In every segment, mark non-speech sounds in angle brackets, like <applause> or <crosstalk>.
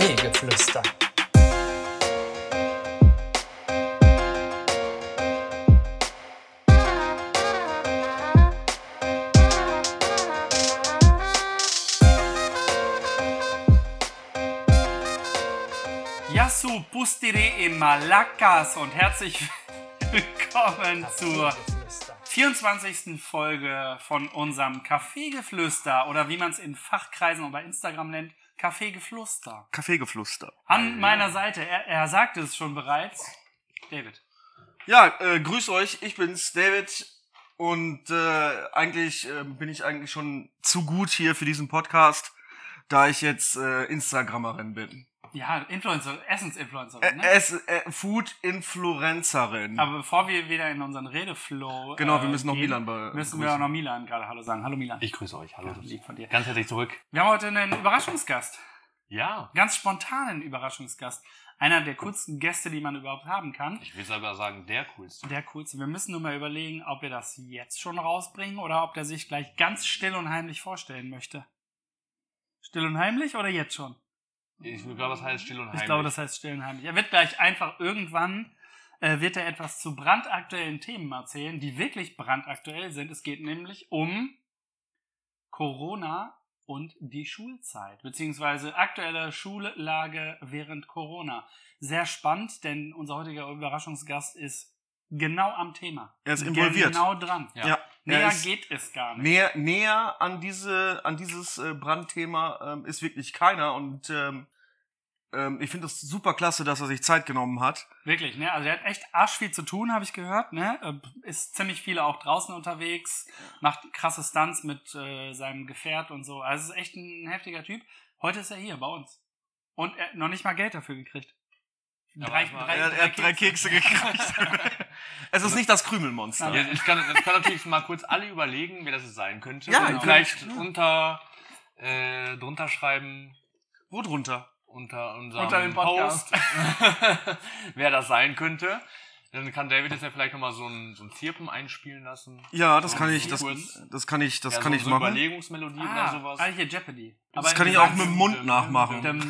Kaffeegeflüster. Yasu Pustire e Malakas und herzlich willkommen zur 24. Folge von unserem Kaffeegeflüster oder wie man es in Fachkreisen und bei Instagram nennt, Kaffeegeflüster. Kaffeegeflüster. An meiner Seite, er, er sagte es schon bereits, David. Ja, äh, grüß euch, ich bin's, David. Und äh, eigentlich äh, bin ich eigentlich schon zu gut hier für diesen Podcast, da ich jetzt äh, Instagrammerin bin. Ja, Influencer, Essensinfluencerin, Äh, ne? es, äh, Food-Influencerin. Aber bevor wir wieder in unseren Redeflow Genau, äh, wir müssen noch gehen, Milan be- müssen wir begrüßen. auch noch Milan gerade Hallo sagen. Hallo Milan. Ich grüße euch. Hallo. Ja, lieb von dir. Ganz herzlich zurück. Wir haben heute einen Überraschungsgast. Ja. Ganz spontanen Überraschungsgast. Einer der coolsten Gäste, die man überhaupt haben kann. Ich will sogar sagen, der coolste. Der coolste. Wir müssen nur mal überlegen, ob wir das jetzt schon rausbringen oder ob der sich gleich ganz still und heimlich vorstellen möchte. Still und heimlich oder jetzt schon? Ich glaube, das heißt still und heimlich. Ich glaube, das heißt still und heimlich. Er wird gleich einfach irgendwann, äh, wird er etwas zu brandaktuellen Themen erzählen, die wirklich brandaktuell sind. Es geht nämlich um Corona und die Schulzeit, beziehungsweise aktuelle Schullage während Corona. Sehr spannend, denn unser heutiger Überraschungsgast ist genau am Thema. Er ist involviert. Genau dran. Ja. Ja, Näher er ist geht es gar nicht. näher, näher an diese, an dieses äh, Brandthema ähm, ist wirklich keiner und ähm, ähm, ich finde das super klasse, dass er sich Zeit genommen hat. Wirklich, ne? Also der hat echt arsch viel zu tun, habe ich gehört, ne? Äh, Ist ziemlich viele auch draußen unterwegs, macht krasse Stunts mit äh, seinem Gefährt und so. Also ist echt ein heftiger Typ. Heute ist er hier bei uns. Und er hat noch nicht mal Geld dafür gekriegt. Drei, drei, Er, er hat drei Kekse gekriegt. <laughs> <laughs> es ist nicht das Krümelmonster. Ja, ich kann, ich kann natürlich mal kurz alle überlegen, wer das sein könnte. Ja, Und genau. vielleicht unter, äh, drunter schreiben, Wo drunter? unter unserem Unter dem Podcast. Post, <laughs> wer das sein könnte. Dann kann David jetzt ja vielleicht nochmal so ein, so ein Zirpen einspielen lassen. Ja, das So, kann ich, das, das kann ich, das ja, kann so, ich so machen. Überlegungsmelodie oder Ah, sowas. ah, hier Jeopardy. Das Aber kann ich auch mit dem Mund nachmachen. Dum,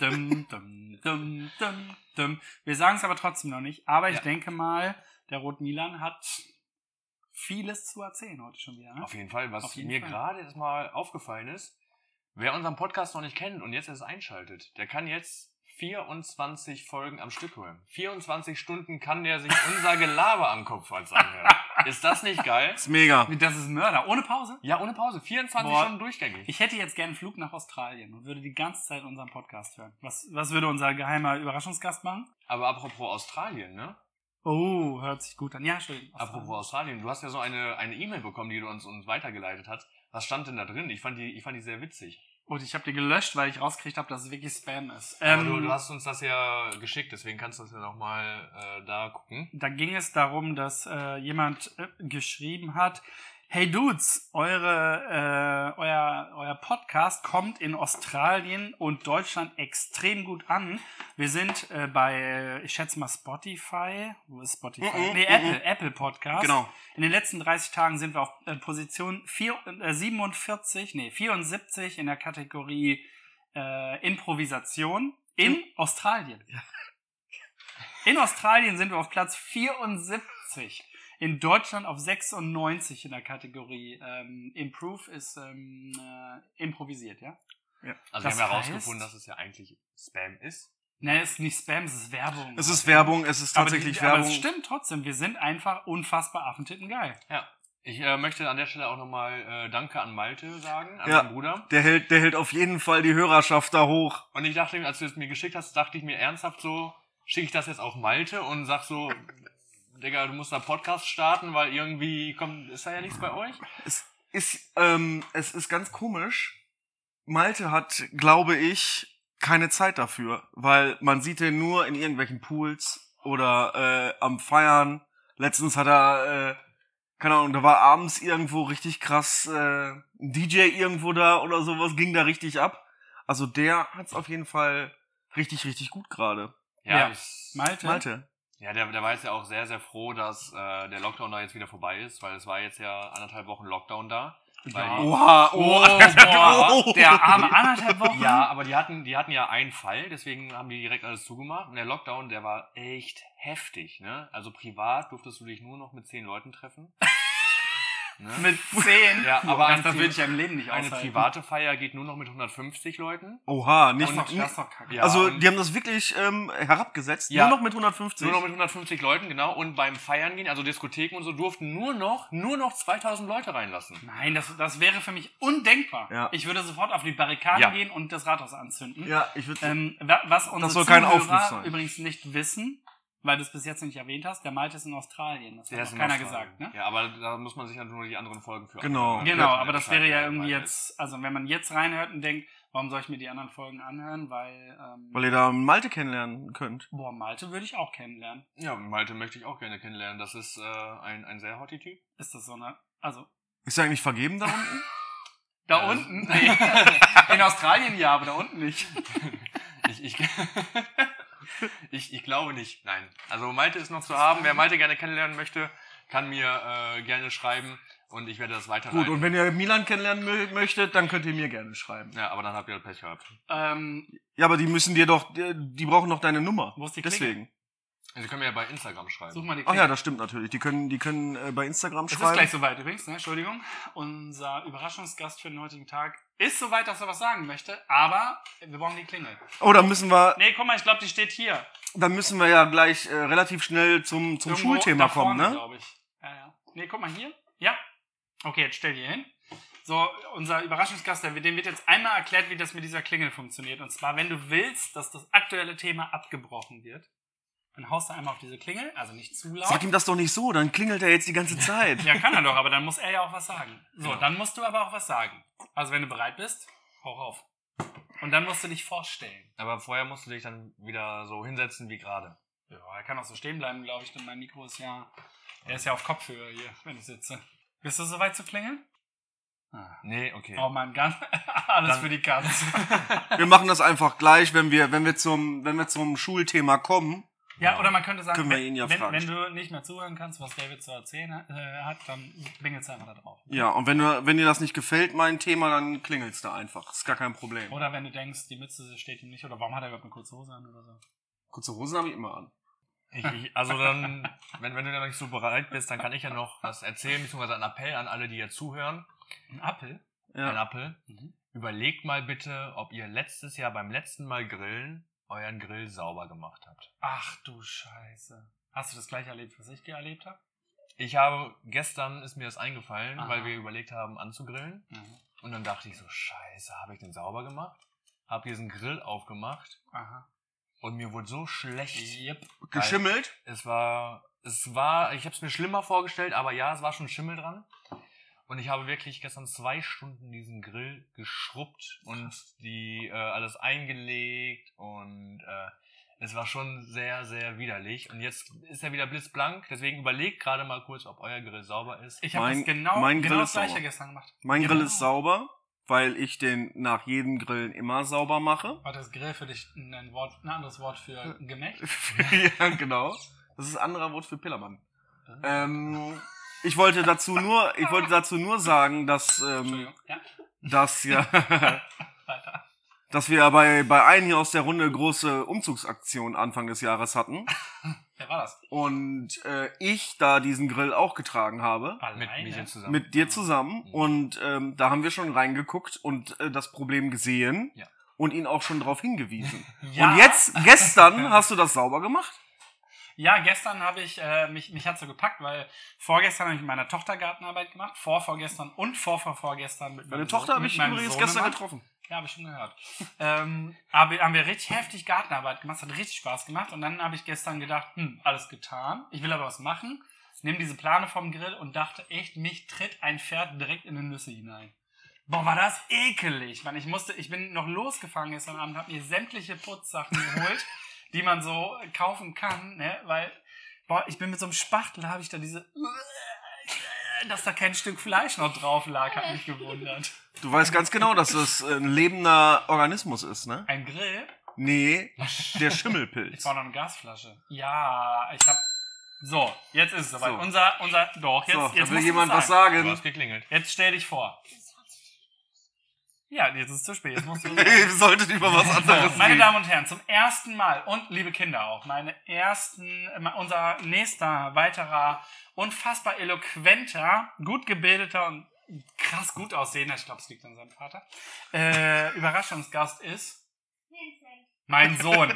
dum, dum, dum, dum, dum. Wir sagen es aber trotzdem noch nicht. Aber ich Ja. denke mal, der Rot Milan hat vieles zu erzählen heute schon wieder. Ne? Auf jeden Fall, was jeden mir gerade jetzt mal aufgefallen ist, wer unseren Podcast noch nicht kennt und jetzt erst einschaltet, der kann jetzt 24 Folgen am Stück hören. 24 Stunden kann der sich unser Gelaber am Kopf als anhören. <laughs> Ist das nicht geil? ist mega. Das ist Mörder. Ohne Pause? Ja, ohne Pause. 24 Boah. Stunden durchgängig. Ich hätte jetzt gerne einen Flug nach Australien und würde die ganze Zeit unseren Podcast hören. Was, was würde unser geheimer Überraschungsgast machen? Aber apropos Australien, ne? Oh, hört sich gut an. Ja, schön. Apropos Australien, du hast ja so eine eine E-Mail bekommen, die du uns, uns weitergeleitet hast. Was stand denn da drin? Ich fand die, ich fand die sehr witzig. Und ich habe die gelöscht, weil ich rausgekriegt habe, dass es wirklich Spam ist. Ähm, du, du hast uns das ja geschickt, deswegen kannst du das ja nochmal äh, da gucken. da ging es darum, dass äh, jemand äh, geschrieben hat, Hey Dudes, eure, äh, euer, euer Podcast kommt in Australien und Deutschland extrem gut an. Wir sind äh, bei, ich schätze mal Spotify. Wo ist Spotify? Mhm, nee, mhm. Apple, Apple Podcast. Genau. In den letzten 30 Tagen sind wir auf äh, Position 4, äh, 47, nee, 74 in der Kategorie äh, Improvisation in Australien. In Australien sind wir auf Platz 74. In Deutschland auf 96 in der Kategorie ähm, Improve ist ähm, äh, improvisiert, ja? Also Das wir haben herausgefunden, dass es ja eigentlich Spam ist. Ne, ist nicht Spam, es ist Werbung. Es ist Werbung, es ist aber, tatsächlich die, aber Werbung. es stimmt trotzdem, wir sind einfach unfassbar affentitten geil. Ja. Ich äh, möchte an der Stelle auch nochmal äh, Danke an Malte sagen, an Ja. meinen Bruder. Der hält, der hält auf jeden Fall die Hörerschaft da hoch. Und ich dachte, als du es mir geschickt hast, dachte ich mir ernsthaft so, schicke ich das jetzt auf Malte und sag so, Digga, du musst da Podcast starten, weil irgendwie kommt, ist da ja nichts bei euch? Es ist, ähm, es ist ganz komisch. Malte hat, glaube ich, keine Zeit dafür, weil man sieht den nur in irgendwelchen Pools oder äh, am Feiern. Letztens hat er, äh, keine Ahnung, da war abends irgendwo richtig krass äh, ein DJ irgendwo da oder sowas, ging da richtig ab. Also der hat's auf jeden Fall richtig, richtig gut gerade. Ja. ich- Malte? Malte. Ja, der, der war jetzt ja auch sehr, sehr froh, dass äh, der Lockdown da jetzt wieder vorbei ist, weil es war jetzt ja anderthalb Wochen Lockdown da. Ja. die- Oha, Oh, oh, <laughs> boah, der arme anderthalb Wochen. Ja, aber die hatten, die hatten ja einen Fall, deswegen haben die direkt alles zugemacht. Und der Lockdown, der war echt heftig, ne? Also privat durftest du dich nur noch mit zehn Leuten treffen. Ne? Mit zehn. Ja, aber das, ein das würde ich ja im Leben nicht Eine aushalten. private Feier geht nur noch mit 150 Leuten. Oha, Das nicht noch, das ist doch kacke. Ja, Also, und- die haben das wirklich ähm, herabgesetzt. Ja. Nur noch mit 150. Nur noch mit 150 Leuten, genau. Und beim Feiern gehen, also Diskotheken und so, durften nur noch, nur noch 2000 Leute reinlassen. Nein, das, das wäre für mich undenkbar. Ja. Ich würde sofort auf die Barrikaden Ja. gehen und das Rathaus anzünden. ja, ich würde. Ähm, wa- was unsere soll kein Zuhörer Aufruf sein. übrigens nicht wissen, weil du es bis jetzt nicht erwähnt hast, der Malte ist in Australien. Das Der hat noch in keiner Australien. gesagt, ne? Ja, aber da muss man sich dann nur die anderen Folgen für Genau. anhören. Genau, aber das wäre ja irgendwie jetzt, also wenn man jetzt reinhört und denkt, warum soll ich mir die anderen Folgen anhören, weil, ähm, weil ihr da Malte kennenlernen könnt. boah, Malte würde ich auch kennenlernen. Ja, Malte möchte ich auch gerne kennenlernen. Das ist äh, ein, ein sehr hotty Typ. Ist das so eine, also, Ist er eigentlich vergeben da unten? <laughs> da Ja. unten? Nee. <laughs> In Australien ja, aber da unten nicht. <laughs> Ich, ich, <laughs> ich, ich glaube nicht. Nein. Also Malte ist noch zu haben. Wer Malte gerne kennenlernen möchte, kann mir äh, gerne schreiben und ich werde das weiterleiten. Gut, und wenn ihr Milan kennenlernen mö- möchtet, dann könnt ihr mir gerne schreiben. ja, aber dann habt ihr halt Pech gehabt. Ähm, Ja, aber die müssen dir doch, die, die brauchen doch deine Nummer. Wo ist die Klingel? Deswegen. Sie können mir ja bei Instagram schreiben. such mal die Ach ja, das stimmt natürlich. Die können, die können äh, bei Instagram Es ist schreiben. gleich soweit übrigens, ne? Entschuldigung. Unser Überraschungsgast für den heutigen Tag ist soweit, dass er was sagen möchte, aber wir brauchen die Klingel. Oh, dann müssen wir, Nee, guck mal, ich glaube, die steht hier. dann müssen wir ja gleich äh, relativ schnell zum, zum Irgendwo Schulthema da kommen, vorne, ne? glaube ich. Ja, ja. Nee, guck mal hier. Ja. Okay, jetzt stell die hin. So, unser Überraschungsgast, der- dem wird jetzt einmal erklärt, wie das mit dieser Klingel funktioniert. Und zwar, wenn du willst, dass das aktuelle Thema abgebrochen wird, dann haust du einmal auf diese Klingel, also nicht zu laut. Sag ihm das doch nicht so, dann klingelt er jetzt die ganze Zeit. <laughs> Ja, kann er doch, aber dann muss er ja auch was sagen. So, Ja. dann musst du aber auch was sagen. Also, wenn du bereit bist, hau auf. Und dann musst du dich vorstellen. Aber vorher musst du dich dann wieder so hinsetzen wie gerade. Ja, er kann auch so stehen bleiben, glaube ich, denn mein Mikro ist ja, er ist ja auf Kopfhöhe hier, wenn ich sitze. Bist du soweit zu klingeln? Ah. Nee, okay. Oh mein Gott, <laughs> alles Dann- für die Katz. <laughs> Wir machen das einfach gleich, wenn wir, wenn wir zum, wenn wir zum Schulthema kommen. Ja, oder man könnte sagen, Können wir wenn, ihn ja wenn, fragen. wenn du nicht mehr zuhören kannst, was David zu erzählen hat, äh, hat dann bingelst du einfach da drauf. Ja, und wenn, du, wenn dir das nicht gefällt, mein Thema, dann klingelst du einfach. Ist gar kein Problem. Oder wenn du denkst, die Mütze steht ihm nicht, oder warum hat er überhaupt eine kurze Hose an oder so. Kurze Hosen habe ich immer an. Ich, ich, also dann, wenn, wenn du dann nicht so bereit bist, dann kann ich ja noch was erzählen, beziehungsweise einen Appell an alle, die hier zuhören. Ein Apfel? Ja. Ein Appell. Mhm. Überlegt mal bitte, ob ihr letztes Jahr beim letzten Mal grillen euren Grill sauber gemacht habt. Ach du Scheiße. Hast du das gleiche erlebt, was ich hier erlebt habe? Ich habe, gestern ist mir das eingefallen, Aha. weil wir überlegt haben anzugrillen. Mhm. Und dann dachte ich so, scheiße, habe ich den sauber gemacht? Hab diesen Grill aufgemacht Aha. und mir wurde so schlecht. Yep. Geschimmelt? Es war, es war, ich habe es mir schlimmer vorgestellt, aber ja, es war schon Schimmel dran. Und ich habe wirklich gestern zwei Stunden diesen Grill geschrubbt und die äh, alles eingelegt und äh, es war schon sehr, sehr widerlich. Und jetzt ist er wieder blitzblank, deswegen überlegt gerade mal kurz, ob euer Grill sauber ist. Ich habe das genau, mein genau Grill das ist gleiche sauber. gestern gemacht. Mein Genau. Grill ist sauber, weil ich den nach jedem Grillen immer sauber mache. War das Grill für dich ein, Wort, ein anderes Wort für Gemächt? <laughs> ja, genau. Das ist ein anderer Wort für Pillermann. Ähm, ich wollte dazu nur, ich wollte dazu nur sagen, dass, ähm. Ja, dass ja, <laughs> dass wir ja bei, bei einem hier aus der Runde große Umzugsaktion Anfang des Jahres hatten Wer war das? und äh, ich da diesen Grill auch getragen habe. Mit mir zusammen. Mit dir zusammen und ähm, da haben wir schon reingeguckt und äh, das Problem gesehen Ja. und ihn auch schon drauf hingewiesen. <laughs> Ja. Und jetzt, gestern, <laughs> hast du das sauber gemacht? Ja, gestern habe ich, äh, mich, mich hat so gepackt, weil vorgestern habe ich mit meiner Tochter Gartenarbeit gemacht, vorvorgestern und vorvorvorgestern mit meinem Tochter habe ich übrigens Sohnemann. gestern getroffen. Ja, habe ich schon gehört. ähm, aber haben wir richtig heftig Gartenarbeit gemacht, hat richtig Spaß gemacht. Und dann habe ich gestern gedacht, hm, alles getan. Ich will aber was machen. Nimm diese Plane vom Grill und dachte echt, mich tritt ein Pferd direkt in die Nüsse hinein. Boah, war das ekelig. Man, ich musste, ich bin noch losgefahren gestern Abend, habe mir sämtliche Putzsachen geholt, <laughs> die man so kaufen kann, ne, weil, boah, ich bin mit so einem Spachtel, habe ich da diese, dass da kein Stück Fleisch noch drauf lag, hat mich gewundert. Du weißt ganz genau, dass das ein lebender Organismus ist, ne? Ein Grill? Nee, der Ich Schimmelpilz. brauche noch eine Gasflasche. Ja, ich hab. So, jetzt ist es soweit. So. Unser, unser, doch, jetzt, so, jetzt will du jemand was Du sagen. hast geklingelt. Jetzt stell dich vor. Ja, jetzt ist es zu spät. Jetzt musst du. <laughs> Ihr solltet über was anderes Meine reden. Damen und Herren, zum ersten Mal und liebe Kinder auch, meine ersten, äh, unser nächster weiterer, unfassbar eloquenter, gut gebildeter und krass gut aussehender, ich glaube, es liegt an seinem Vater, äh, Überraschungsgast ist mein Sohn.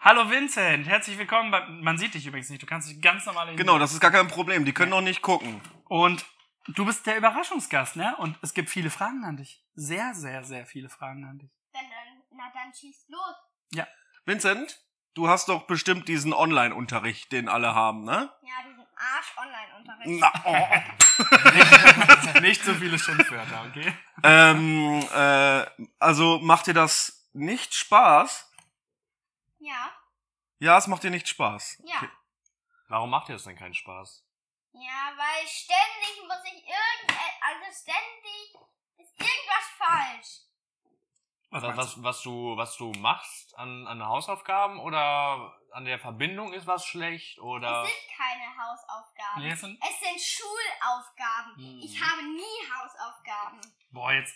Hallo Vincent, herzlich willkommen. Bei, man sieht dich übrigens nicht, du kannst dich ganz normal Genau, das ist gar kein Problem. Die können noch nicht gucken. Und du bist der Überraschungsgast, ne? Und es gibt viele Fragen an dich. Sehr, sehr, sehr viele Fragen an dich. Dann, dann, na dann schieß los. Vincent, du hast doch bestimmt diesen Online-Unterricht, den alle haben, ne? Ja, diesen Arsch-Online-Unterricht. Na, oh. <laughs> Nicht so viele Schimpfwörter, okay? ähm, äh, also macht dir das nicht Spaß? Ja, Ja, es macht dir nicht Spaß. ja. Okay. Warum macht dir das denn keinen Spaß? Ja, weil ständig muss ich irgend... Also ständig ist irgendwas falsch. Was, Was, was, was, du, was du machst an, an Hausaufgaben oder an der Verbindung ist was schlecht oder. Es sind keine Hausaufgaben. Nee, es sind- es sind Schulaufgaben. Hm. Ich habe nie Hausaufgaben. Boah, jetzt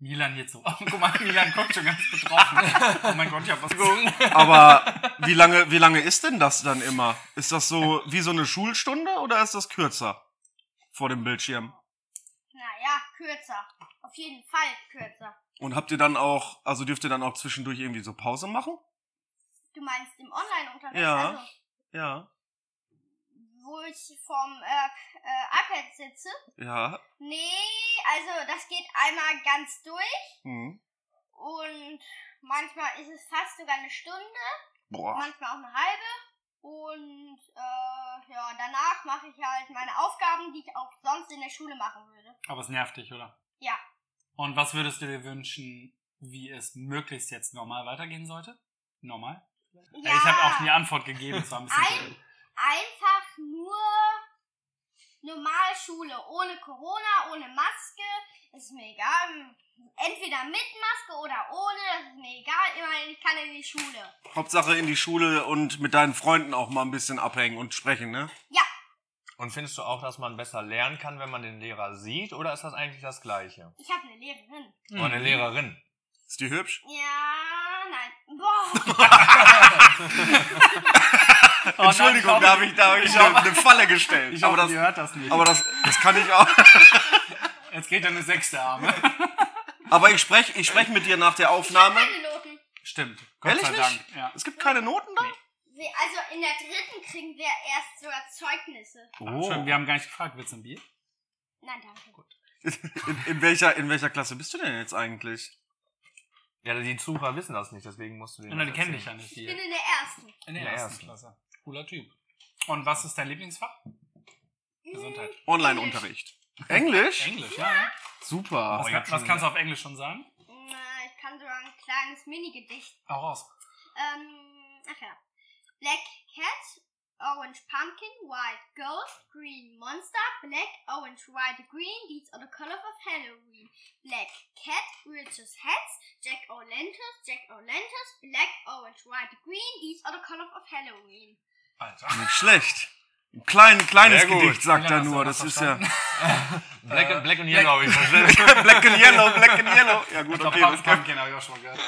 Milan jetzt so. <laughs> guck mal, Milan guckt schon ganz betroffen. <laughs> oh mein Gott, ich hab was gesagt. Aber wie lange, wie lange ist denn das dann immer? Ist das so wie so eine Schulstunde oder ist das kürzer vor dem Bildschirm? Naja, kürzer. Auf jeden Fall kürzer. Und habt ihr dann auch, also dürft ihr dann auch zwischendurch irgendwie so Pause machen? Du meinst im Online-Unterricht? Ja. Also, Ja. wo ich vorm äh, äh, iPad sitze? Ja. Nee, also das geht einmal ganz durch Hm. und manchmal ist es fast sogar eine Stunde, Boah. manchmal auch eine halbe. Und äh, ja, danach mache ich halt meine Aufgaben, die ich auch sonst in der Schule machen würde. Aber es nervt dich, oder? Ja. Und was würdest du dir wünschen, wie es möglichst jetzt normal weitergehen sollte? Normal? Ja, Ich habe auch die Antwort gegeben, es war ein bisschen. Ein- einfach nur Normalschule, ohne Corona, ohne Maske. Ist mir egal. Entweder mit Maske oder ohne, das ist mir egal. Immerhin, ich kann in die Schule. Hauptsache in die Schule und mit deinen Freunden auch mal ein bisschen abhängen und sprechen, ne? Ja, Und findest du auch, dass man besser lernen kann, wenn man den Lehrer sieht, oder ist das eigentlich das Gleiche? ich habe eine Lehrerin. Oder eine Lehrerin? Ist die hübsch? Ja, nein. Boah. <laughs> Oh nein, Entschuldigung, da habe ich, da hab ich, ich eine, hoffe- eine Falle gestellt. Ich aber, hoffe, das, ihr hört das nicht. aber das, das kann ich auch. <laughs> Jetzt geht eine sechste Arme. <laughs> Aber ich spreche ich sprech mit dir nach der Aufnahme. Keine Noten. Stimmt. Gott Ehrlich sei nicht? Dank. Ja. Es gibt keine Noten da? Wir- Also in der dritten kriegen wir erst sogar Zeugnisse. Oh. Schön, wir haben gar nicht gefragt, willst du ein Bier? Nein, danke. Gut. In, in, welcher, in welcher Klasse bist du denn jetzt eigentlich? Ja, die Zuhörer wissen das nicht, deswegen musst du denen Nein, die das kennen dich ja nicht. Ich Die. bin in der ersten. In der in der ersten ersten. Klasse. Cooler Typ. Und was ist dein Lieblingsfach? Gesundheit. Online-Unterricht. Englisch? Englisch, ja. ja. Super. Was, ich kann, was kannst du auf Englisch schon sagen? Na, ich kann sogar ein kleines Mini-Gedicht. Auch raus. Ähm, ach ja. Black Cat, Orange Pumpkin, White Ghost, Green Monster, Black, Orange, White, Green, these are the colors of Halloween. Black Cat, Witch's Hats, Jack O'Lantern, Jack O'Lantern, Black, Orange, White, Green, these are the colors of Halloween. Alter. Nicht schlecht. Ein klein, kleines. Gedicht, sagt er nur. das ist ja? Black, Äh, and, Black and Yellow habe ich. <laughs> Black and Yellow, Black and Yellow. Ja gut, okay. Das, kann- Pumpkin habe ich auch schon mal gehört.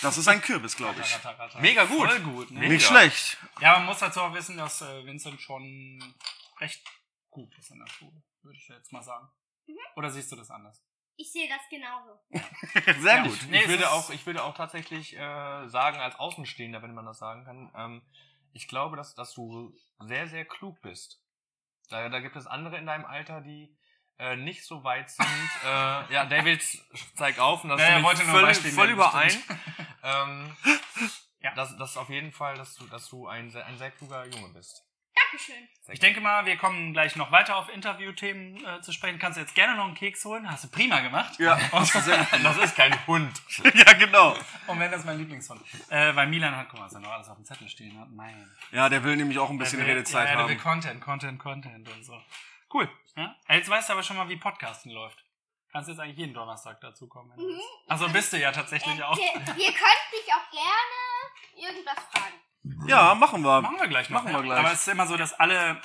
das ist ein Kürbis, glaube ich. Ratter, ratter. Mega gut. Voll gut, ne? Mega. Nicht schlecht. Ja, man muss dazu auch wissen, dass äh, Vincent schon recht gut ist in der Schule, würde ich jetzt mal sagen. Mhm. Oder siehst du das anders? Ich sehe das genauso. <laughs> Sehr Ja. gut. Nee, ich, würde auch, ich würde auch tatsächlich äh, sagen, als Außenstehender, wenn man das sagen kann, ähm, ich glaube, dass, dass du sehr, sehr klug bist. Da, da gibt es andere in deinem Alter, die äh, nicht so weit sind. <laughs> äh, ja, David zeigt auf und das Ja, stimme ich wollte nur voll, voll überein. ähm, <laughs> Ja. das, ist auf jeden Fall, dass du, dass du ein, sehr- ein sehr kluger Junge bist. Dankeschön. Ich denke mal, wir kommen gleich noch weiter auf Interviewthemen äh, zu sprechen. Kannst du jetzt gerne noch einen Keks holen? Hast du prima gemacht. Ja, <laughs> Das ist kein Hund. <laughs> ja, genau. Und wenn das mein Lieblingshund. Äh, weil Milan hat, guck mal, was er noch alles auf dem Zettel stehen hat. Mein. Ja, der will nämlich auch ein bisschen will- Redezeit ja, ja, Der will haben. Content, Content, Content und so. Cool. Ja? Jetzt weißt du aber schon mal, wie Podcasten läuft. Kannst jetzt eigentlich jeden Donnerstag dazu kommen. Mhm. Also bist du ja tatsächlich Äh, auch. wir, wir könnten dich auch gerne irgendwas fragen. Ja, machen wir. Machen wir gleich noch. Machen wir gleich. Aber es ist immer so, dass alle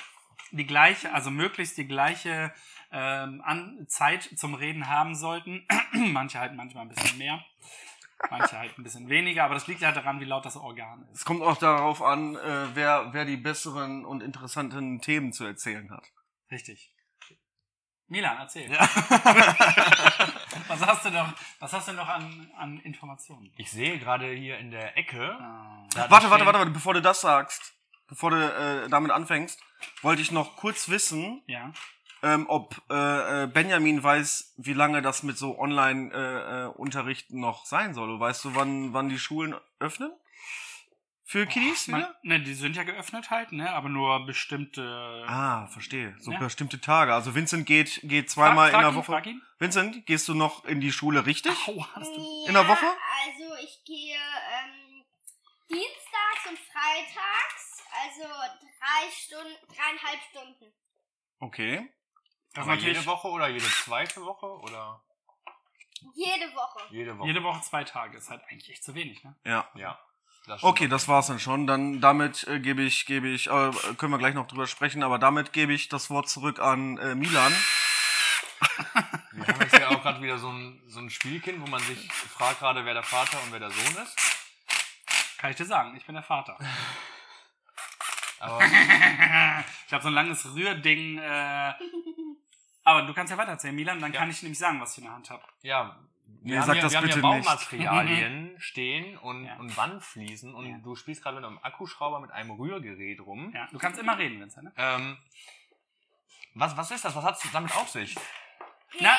die gleiche, also möglichst die gleiche ähm, an Zeit zum Reden haben sollten. <clears throat> Manche halten manchmal ein bisschen mehr, manche halt ein bisschen weniger, aber das liegt ja daran, wie laut das Organ ist. Es kommt auch darauf an, äh, wer, wer die besseren und interessanten Themen zu erzählen hat. Richtig. Milan, erzähl. Ja. <laughs> Was hast du noch, was hast du noch an, an Informationen? Ich sehe gerade hier in der Ecke. Ah. Warte, warte, warte, warte, bevor du das sagst, bevor du äh, damit anfängst, wollte ich noch kurz wissen, Ja. ähm, ob äh, äh, Benjamin weiß, wie lange das mit so Online-Unterrichten noch sein soll. Weißt du, wann, wann die Schulen öffnen? Für Kiddies Man, wieder? ne, die sind ja geöffnet halt, ne, aber nur bestimmte. Ah, verstehe. So Ja. bestimmte Tage. Also Vincent geht, geht zweimal Frag- frag in der ihn, Woche. frag ihn. Vincent, gehst du noch in die Schule richtig? Au, hast du. In der Woche? Also ich gehe ähm, dienstags und freitags, also drei Stunden, dreieinhalb Stunden. Okay. Das Aber jede Woche oder jede zweite Woche oder Jede Woche. jede Woche? jede Woche zwei Tage. Ist halt eigentlich echt zu wenig, ne? Ja. Ja. Das. Okay, das war's dann schon. Dann damit äh, gebe ich, gebe ich, äh, können wir gleich noch drüber sprechen, aber damit gebe ich das Wort zurück an äh, Milan. <laughs> Wir haben jetzt ja auch gerade wieder so ein, so ein Spielkind, wo man sich fragt gerade, wer der Vater und wer der Sohn ist. Kann ich dir sagen, ich bin der Vater. Aber <laughs> ich habe so ein langes Rührding. Äh, aber du kannst ja weitererzählen, Milan, dann Ja. kann ich nämlich sagen, was ich in der Hand habe. ja, Nee, wir haben sag hier, das wir haben hier bitte nicht. Baumaterialien <laughs> stehen und, Ja. und Wandfliesen und Ja. du spielst gerade mit einem Akkuschrauber mit einem Rührgerät rum. Ja, du kannst immer reden, Vincent. Ne? Ähm, was, was ist das? Was hat es damit auf sich? Na,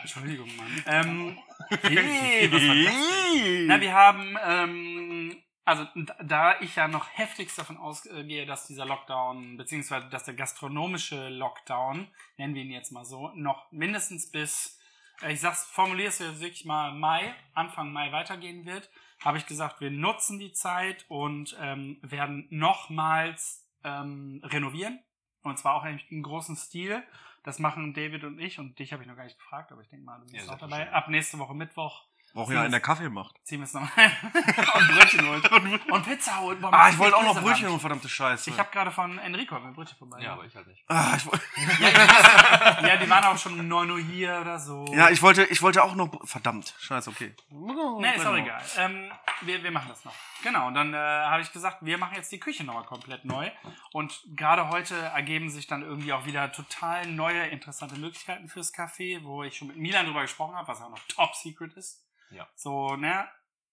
Entschuldigung, Mann. Ähm, <laughs> hey, <laughs> was war das? Na, wir haben, ähm, also da ich ja noch heftigst davon ausgehe, dass dieser Lockdown, beziehungsweise dass der gastronomische Lockdown, nennen wir ihn jetzt mal so, noch mindestens bis, ich sag's, formuliere es jetzt wirklich mal Mai, Anfang Mai weitergehen wird, habe ich gesagt, wir nutzen die Zeit und ähm, werden nochmals ähm, renovieren. Und zwar auch eigentlich im großen Stil. Das machen David und ich und dich habe ich noch gar nicht gefragt, aber ich denke mal, du bist Ja, auch dabei. Ab nächste Woche Mittwoch Brauch ja einen, der Kaffee macht. ziehen wir es nochmal <laughs> und Brötchen holt. <laughs> Und Pizza holt. Boah, Ah, ich wollte auch noch. Brötchen und verdammte Scheiße. Ich habe gerade von Enrico ein Brötchen vorbei. Ja, aber ich halt nicht. ah, ich, woll- ja, die waren auch schon um 9 Uhr hier oder so. ja, ich wollte, ich wollte auch noch. Verdammt, scheiße, okay. Nee, ist auch egal. Ähm, wir, wir machen das noch. Genau, und dann äh, habe ich gesagt, wir machen jetzt die Küche nochmal komplett neu. Und gerade heute ergeben sich dann irgendwie auch wieder total neue, interessante Möglichkeiten fürs Café, wo ich schon mit Milan drüber gesprochen habe, was auch noch top secret ist. Ja. So, ne?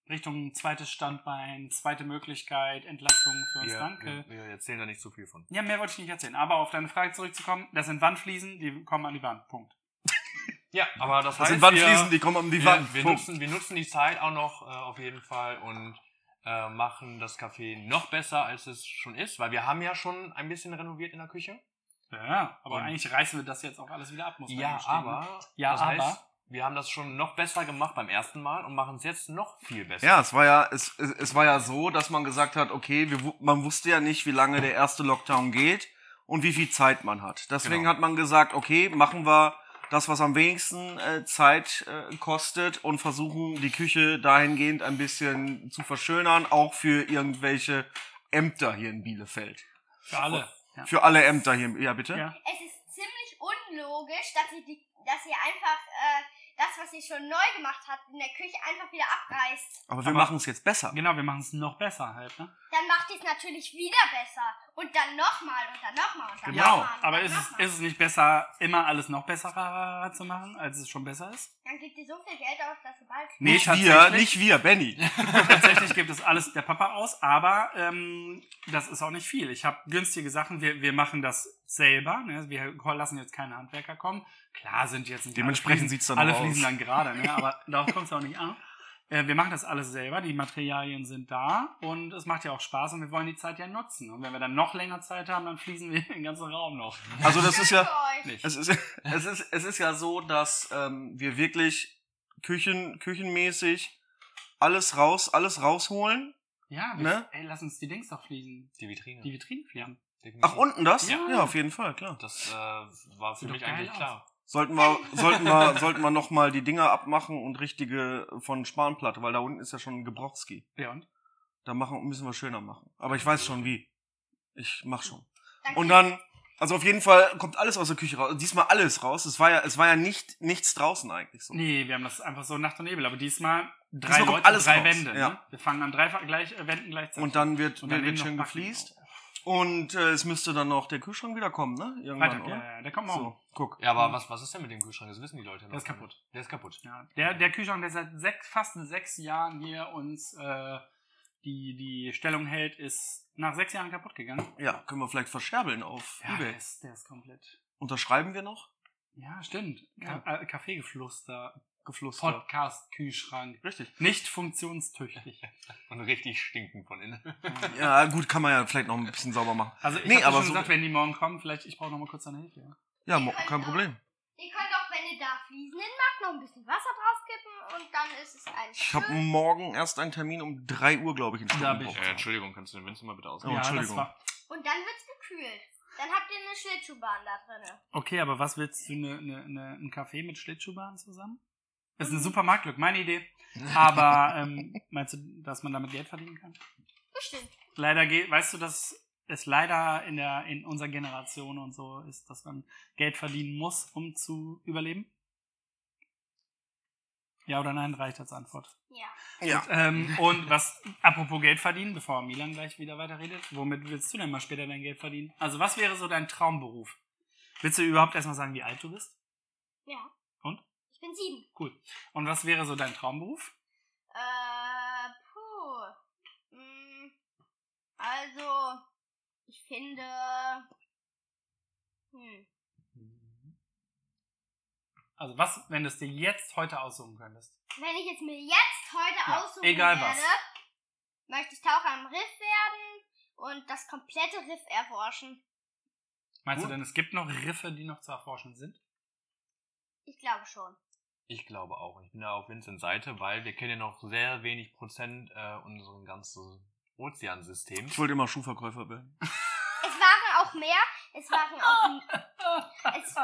Richtung zweites Standbein, zweite Möglichkeit, Entlastung für uns. Wir, Danke. wir, wir erzählen da nicht zu viel von. Ja, mehr wollte ich nicht erzählen. Aber auf deine Frage zurückzukommen, das sind Wandfliesen, die kommen an die Wand. Punkt. Ja, aber das, Das heißt, sind Wandfliesen, wir, die kommen um die wir, Wand. wir, Punkt. nutzen, wir nutzen die Zeit auch noch äh, auf jeden Fall und äh, machen das Café noch besser, als es schon ist, weil wir haben ja schon ein bisschen renoviert in der Küche. Ja, aber Und- eigentlich reißen wir das jetzt auch alles wieder ab, muss man Ja, aber Ja, das aber- heißt, wir haben das schon noch besser gemacht beim ersten Mal und machen es jetzt noch viel besser. Ja, es war ja, es, es, es war ja so, dass man gesagt hat, okay, wir, wu- man wusste ja nicht, wie lange der erste Lockdown geht und wie viel Zeit man hat. Deswegen Genau. hat man gesagt, okay, machen wir das, was am wenigsten äh, Zeit äh, kostet und versuchen die Küche dahingehend ein bisschen zu verschönern, auch für irgendwelche Ämter hier in Bielefeld. Für alle. Ja. Für alle Ämter hier. Ja, bitte? Ja. Es ist ziemlich unlogisch, dass ihr, die, dass ihr einfach äh, das, was ihr schon neu gemacht habt, in der Küche einfach wieder abreißt. Aber wir machen es jetzt besser. Genau, wir machen es noch besser halt, ne? Dann macht ihr es natürlich wieder besser. Und dann nochmal und dann nochmal und dann Genau, nochmal. und Aber ist es, ist es nicht besser, immer alles noch besser zu machen, als es schon besser ist? Dann gebt ihr so viel Geld aus, dass ihr bald. Nee, Nicht wir, nicht wir, Benny. <laughs> <laughs> Tatsächlich gibt es alles der Papa aus, aber ähm, das ist auch nicht viel. Ich habe günstige Sachen, wir, wir machen das selber. Ne? Wir lassen jetzt keine Handwerker kommen. Klar sind jetzt nicht Dementsprechend alle Fliesen- sieht's dann alle auch aus. fließen dann gerade, ne? <laughs> aber darauf kommt es auch nicht an. Äh, wir machen das alles selber, die Materialien sind da und es macht ja auch Spaß und wir wollen die Zeit ja nutzen. Und wenn wir dann noch länger Zeit haben, dann fließen wir <laughs> den ganzen Raum noch. Also das ist ja. <laughs> Es ist, es ist, es ist ja so, dass ähm, wir wirklich Küchen, küchenmäßig alles raus, alles rausholen. Ja, wir, Ne? ey, lass uns die Dings doch fließen. Die Vitrine. Die Vitrinen fliegen. Definitiv. Ach, unten das? Ja. ja auf jeden Fall, klar. Das äh, war für Sieht mich eigentlich aus. klar. Sollten wir, sollten wir, sollten wir noch mal die Dinger abmachen und richtige von Spanplatte, weil da unten ist ja schon ein Gebrauchski. Ja und? Da machen, müssen wir schöner machen. Aber ich weiß schon wie. Ich mach schon. Danke. Und dann, also auf jeden Fall kommt alles aus der Küche raus. Diesmal alles raus. Es war ja, es war ja nicht, nichts draußen eigentlich so. Nee, wir haben das einfach so Nacht und Nebel. Aber diesmal drei Diesmal Leute, alles drei raus, Wände. ja. Ne? Wir fangen an drei gleich, äh, Wänden gleichzeitig. Und dann wird, Und dann wird werden schön gefliest. Und äh, es müsste dann noch der Kühlschrank wieder kommen, ne? Irgendwann, Freitag, oder? ja, ja, der kommt morgen. So, guck. Ja, aber was, was ist denn mit dem Kühlschrank? Das wissen die Leute noch. Der ist kaputt. Der ist kaputt. Ja, der, der Kühlschrank, der seit sechs, fast sechs Jahren hier uns äh, die, die Stellung hält, ist nach sechs Jahren kaputt gegangen. Ja, können wir vielleicht verscherbeln auf Ja, Ebay. der ist, der ist komplett. Unterschreiben wir noch? Ja, stimmt. Ja. Ka äh, Kaffeegeflüster. Geflüster. Podcast-Kühlschrank. Richtig. Nicht funktionstüchtig. <laughs> Und richtig stinken von innen. <laughs> Ja, gut, kann man ja vielleicht noch ein bisschen sauber machen. Also ich Nee, hab aber schon so- gesagt, wenn die morgen kommen, vielleicht, ich brauche noch mal kurz deine Hilfe. Ja. Ja, kein Problem. Ihr könnt auch, wenn ihr da Fliesen hinmacht, noch ein bisschen Wasser draufkippen und dann ist es ein Ich habe morgen erst einen Termin um 3 Uhr, glaube ich, in Stuttgart. ich- Äh, Entschuldigung, kannst du den Vincent mal bitte ausmachen? Entschuldigung. das war. Und dann wird's gekühlt. Dann habt ihr eine Schlittschuhbahn da drinne. Okay, aber was willst du, eine, eine, eine, ein Café mit Schlittschuhbahn zusammen? Das ist eine super Marktlücke, meine Idee. Aber <laughs> ähm, meinst du, dass man damit Geld verdienen kann? Bestimmt. Leider geht, weißt du, dass es leider in der in unserer Generation und so ist, dass man Geld verdienen muss, um zu überleben? Ja oder nein, reicht als Antwort. Ja. Ja. Ähm, und was, apropos Geld verdienen, bevor Milan gleich wieder weiterredet, womit willst du denn mal später dein Geld verdienen? Also was wäre so dein Traumberuf? Willst du überhaupt erstmal sagen, wie alt du bist? Ja. Bin sieben. Cool. Und was wäre so dein Traumberuf? Äh, puh. Mm, Also, ich finde. Hm. Also was, wenn du es dir jetzt heute aussuchen könntest? Wenn ich jetzt mir jetzt heute Ja, aussuchen egal werde, was. möchte ich Taucher am Riff werden und das komplette Riff erforschen. Meinst Gut. du denn, es gibt noch Riffe, die noch zu erforschen sind? Ich glaube schon. Ich glaube auch. Ich bin da auf Vincents Seite, weil wir kennen ja noch sehr wenig Prozent äh, unseren ganzen Ozeansystems. Ich wollte immer Schuhverkäufer werden. <laughs> Es waren auch mehr. Es waren auch. Es, <laughs>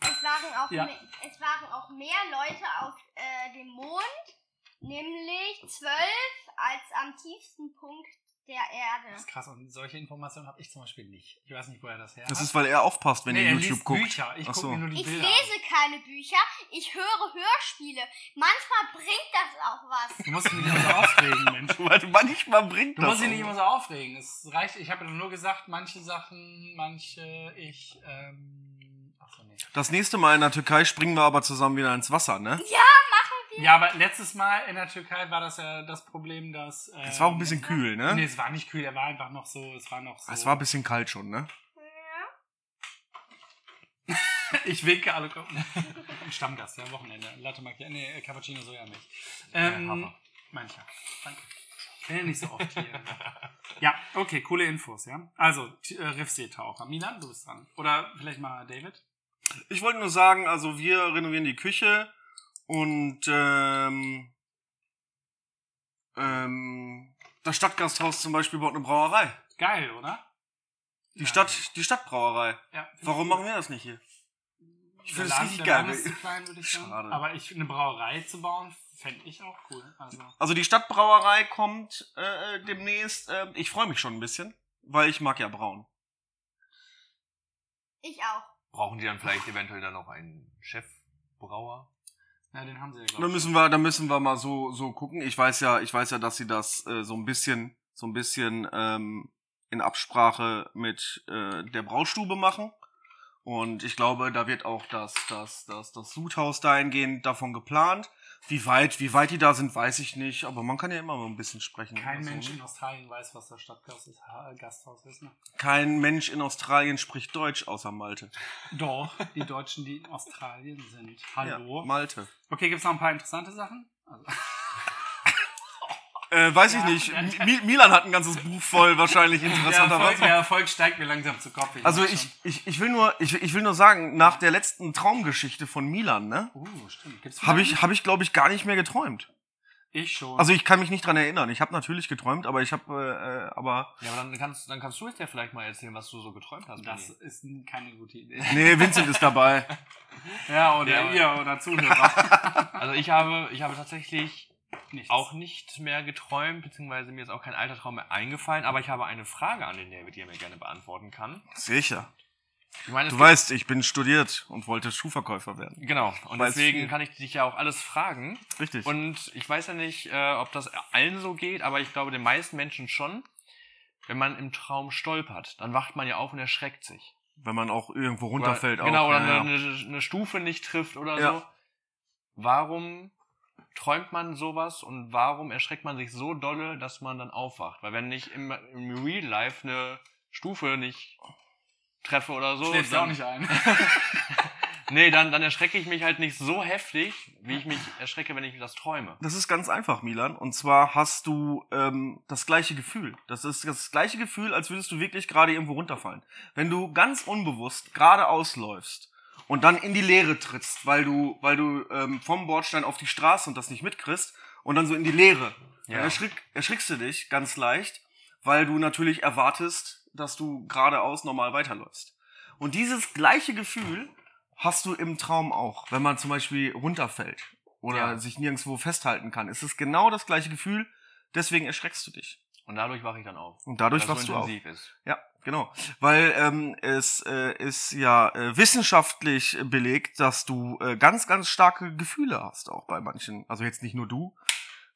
es waren auch. Ja. mehr, es waren auch mehr Leute auf äh, dem Mond, nämlich zwölf als am tiefsten Punkt der Erde. Das ist krass. Und solche Informationen habe ich zum Beispiel nicht. Ich weiß nicht, woher das her Das ist, weil er aufpasst, wenn nee, ihr er YouTube liest guckt. Bücher. Ich so. mir nur die Ich Bilder lese keine Bücher, ich höre Hörspiele. Manchmal bringt das auch was. an. Du musst dich nicht immer so aufregen, <laughs> Mensch. Weil manchmal bringt Du das. musst dich nicht immer so aufregen. Es reicht, ich habe nur gesagt, manche Sachen, manche ich, ähm, ach so, nee. Das nächste Mal in der Türkei springen wir aber zusammen wieder ins Wasser, ne? Ja, aber letztes Mal in der Türkei war das ja das Problem, dass. Ähm, Es war auch ein bisschen kühl, Nee, ne? es war nicht kühl, er war einfach noch so, es war noch so. Es war ein bisschen kalt schon, ne? Ja. <laughs> ich winke alle gucken. <laughs> Stammgast, ja, Wochenende. Latte Macchiato, nee, Cappuccino Sojamilch. Ähm, Hafer. mancher. Danke. Ich bin ja nicht so oft hier. <laughs> ja, okay, coole Infos, ja. Also, äh, Riffseetaucher. Milan, du bist dran. Oder vielleicht mal David. Ich wollte nur sagen, also wir renovieren die Küche und ähm, ähm, das Stadtgasthaus zum Beispiel baut eine Brauerei. Geil, oder? Die Stadt, die Stadtbrauerei. Ja, Warum machen wir das nicht hier? Ich finde es Laden- richtig geil. ist zu klein, würde ich sagen. Schade. Aber ich, eine Brauerei zu bauen, fände ich auch cool. Also, Also die Stadtbrauerei kommt äh, demnächst. Äh, ich freue mich schon ein bisschen, weil ich mag ja braun. Ich auch. Brauchen die dann vielleicht <laughs> eventuell dann noch einen Chefbrauer? Ja, den haben sie ja, Da müssen wir, da müssen wir mal so so gucken. Ich weiß ja, ich weiß ja, dass sie das äh, so ein bisschen, so ein bisschen ähm, in Absprache mit äh, der Braustube machen. Und ich glaube, da wird auch das, das, das, das Sudhaus dahingehend davon geplant. Wie weit, wie weit die da sind, weiß ich nicht. Aber man kann ja immer mal ein bisschen sprechen. Kein oder so, Mensch ne? in Australien weiß, was das Stadtgast ist, Ha- Gasthaus ist. Ne? Kein Mensch in Australien spricht Deutsch außer Malte. Doch, die Deutschen, die in Australien sind. Hallo. Ja, Malte. okay, gibt's noch ein paar interessante Sachen? Also, Äh, weiß Ja, ich nicht. ja. Mi Milan hat ein ganzes Buch voll, wahrscheinlich <laughs> der, Erfolg, interessanterweise. der Erfolg steigt mir langsam zu Kopf. Also merk ich, ich, ich will nur, ich, ich will nur sagen, nach der letzten Traumgeschichte von Milan, ne, Uh, stimmt. Gibt's habe wieder ich, habe ich, glaube ich, gar nicht mehr geträumt. Ich schon. Also ich kann mich nicht dran erinnern. Ich habe natürlich geträumt, aber ich habe, äh, aber Ja, aber dann kannst, dann kannst du jetzt ja vielleicht mal erzählen, was du so geträumt hast. das Benni. ist keine gute Idee. nee, Vincent ist dabei. <laughs> Ja, oder Ja, ihr oder Zuhörer. <laughs> Also ich habe, ich habe tatsächlich Nichts. auch nicht mehr geträumt, beziehungsweise mir ist auch kein alter Traum mehr eingefallen, aber ich habe eine Frage an den David, die er mir gerne beantworten kann. Sicher. Ich meine, Du weißt, ich bin studiert und wollte Schuhverkäufer werden. Genau, und Weiß deswegen viel. kann ich dich ja auch alles fragen. Richtig. Und ich weiß ja nicht, äh, ob das allen so geht, aber ich glaube den meisten Menschen schon. Wenn man im Traum stolpert, dann wacht man ja auf und erschreckt sich. wenn man auch irgendwo runterfällt. Oder, genau, auch. oder ja, eine, ja. eine, eine Stufe nicht trifft oder Ja. so. Warum träumt man sowas und warum erschreckt man sich so dolle, dass man dann aufwacht? Weil wenn ich im, im Real Life eine Stufe nicht treffe oder so, Schläfst du auch dann, nicht ein. <laughs> nee, dann, dann erschrecke ich mich halt nicht so heftig, wie ich mich erschrecke, wenn ich das träume. Das ist ganz einfach, Milan. Und zwar hast du ähm, das gleiche Gefühl. Das ist das gleiche Gefühl, als würdest du wirklich gerade irgendwo runterfallen. Wenn du ganz unbewusst geradeaus läufst und dann in die Leere trittst, weil du, weil du ähm, vom Bordstein auf die Straße und das nicht mitkriegst und dann so in die Leere, Ja. dann erschrick, erschrickst du dich ganz leicht, weil du natürlich erwartest, dass du geradeaus normal weiterläufst. Und dieses gleiche Gefühl hast du im Traum auch, wenn man zum Beispiel runterfällt oder Ja. sich nirgendwo festhalten kann. Es ist genau das gleiche Gefühl, deswegen erschreckst du dich. Und dadurch wache ich dann auf. Und dadurch wachst so du auf. ist. Ja, genau. Weil ähm, es äh, ist ja äh, wissenschaftlich belegt, dass du äh, ganz, ganz starke Gefühle hast, auch bei manchen. Also jetzt nicht nur du.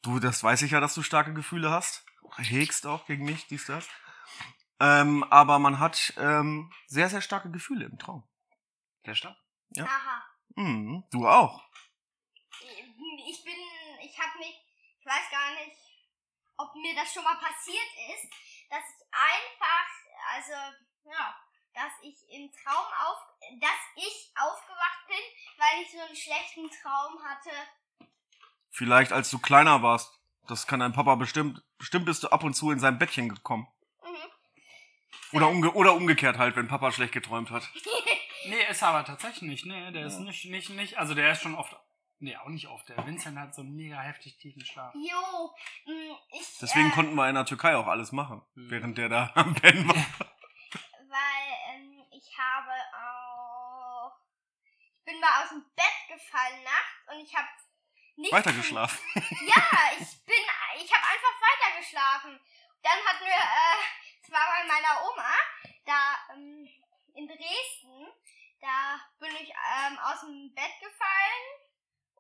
Du, das weiß ich ja, dass du starke Gefühle hast. Hegst auch gegen mich, dies, das. Ähm, aber man hat ähm, sehr, sehr starke Gefühle im Traum. Der Stab? Ja. Aha. Mhm, du auch. Ich bin, ich habe mich, ich weiß gar nicht, ob mir das schon mal passiert ist, dass ich einfach, also, ja, dass ich im Traum auf, dass ich aufgewacht bin, weil ich so einen schlechten Traum hatte. Vielleicht als du kleiner warst. Das kann dein Papa bestimmt. Bestimmt bist du ab und zu in sein Bettchen gekommen. Mhm. Oder, umge oder umgekehrt halt, wenn Papa schlecht geträumt hat. <laughs> <laughs> Nee, ist er aber tatsächlich nicht, ne? Der ist nicht, nicht, nicht, also der ist schon oft, nee, auch nicht oft. Der Vincent hat so einen mega heftig tiefen Schlaf. Jo, mh, ich, Deswegen äh, konnten wir in der Türkei auch alles machen, Mhm. während der da <laughs> am Pennen war. weil ähm, ich habe auch, ich bin mal aus dem Bett gefallen nachts und ich habe nicht Weitergeschlafen. <laughs> Ja, ich bin, ich habe einfach weitergeschlafen. Dann hatten wir, äh, es war bei meiner Oma, da ähm, in Dresden, da bin ich ähm, aus dem Bett gefallen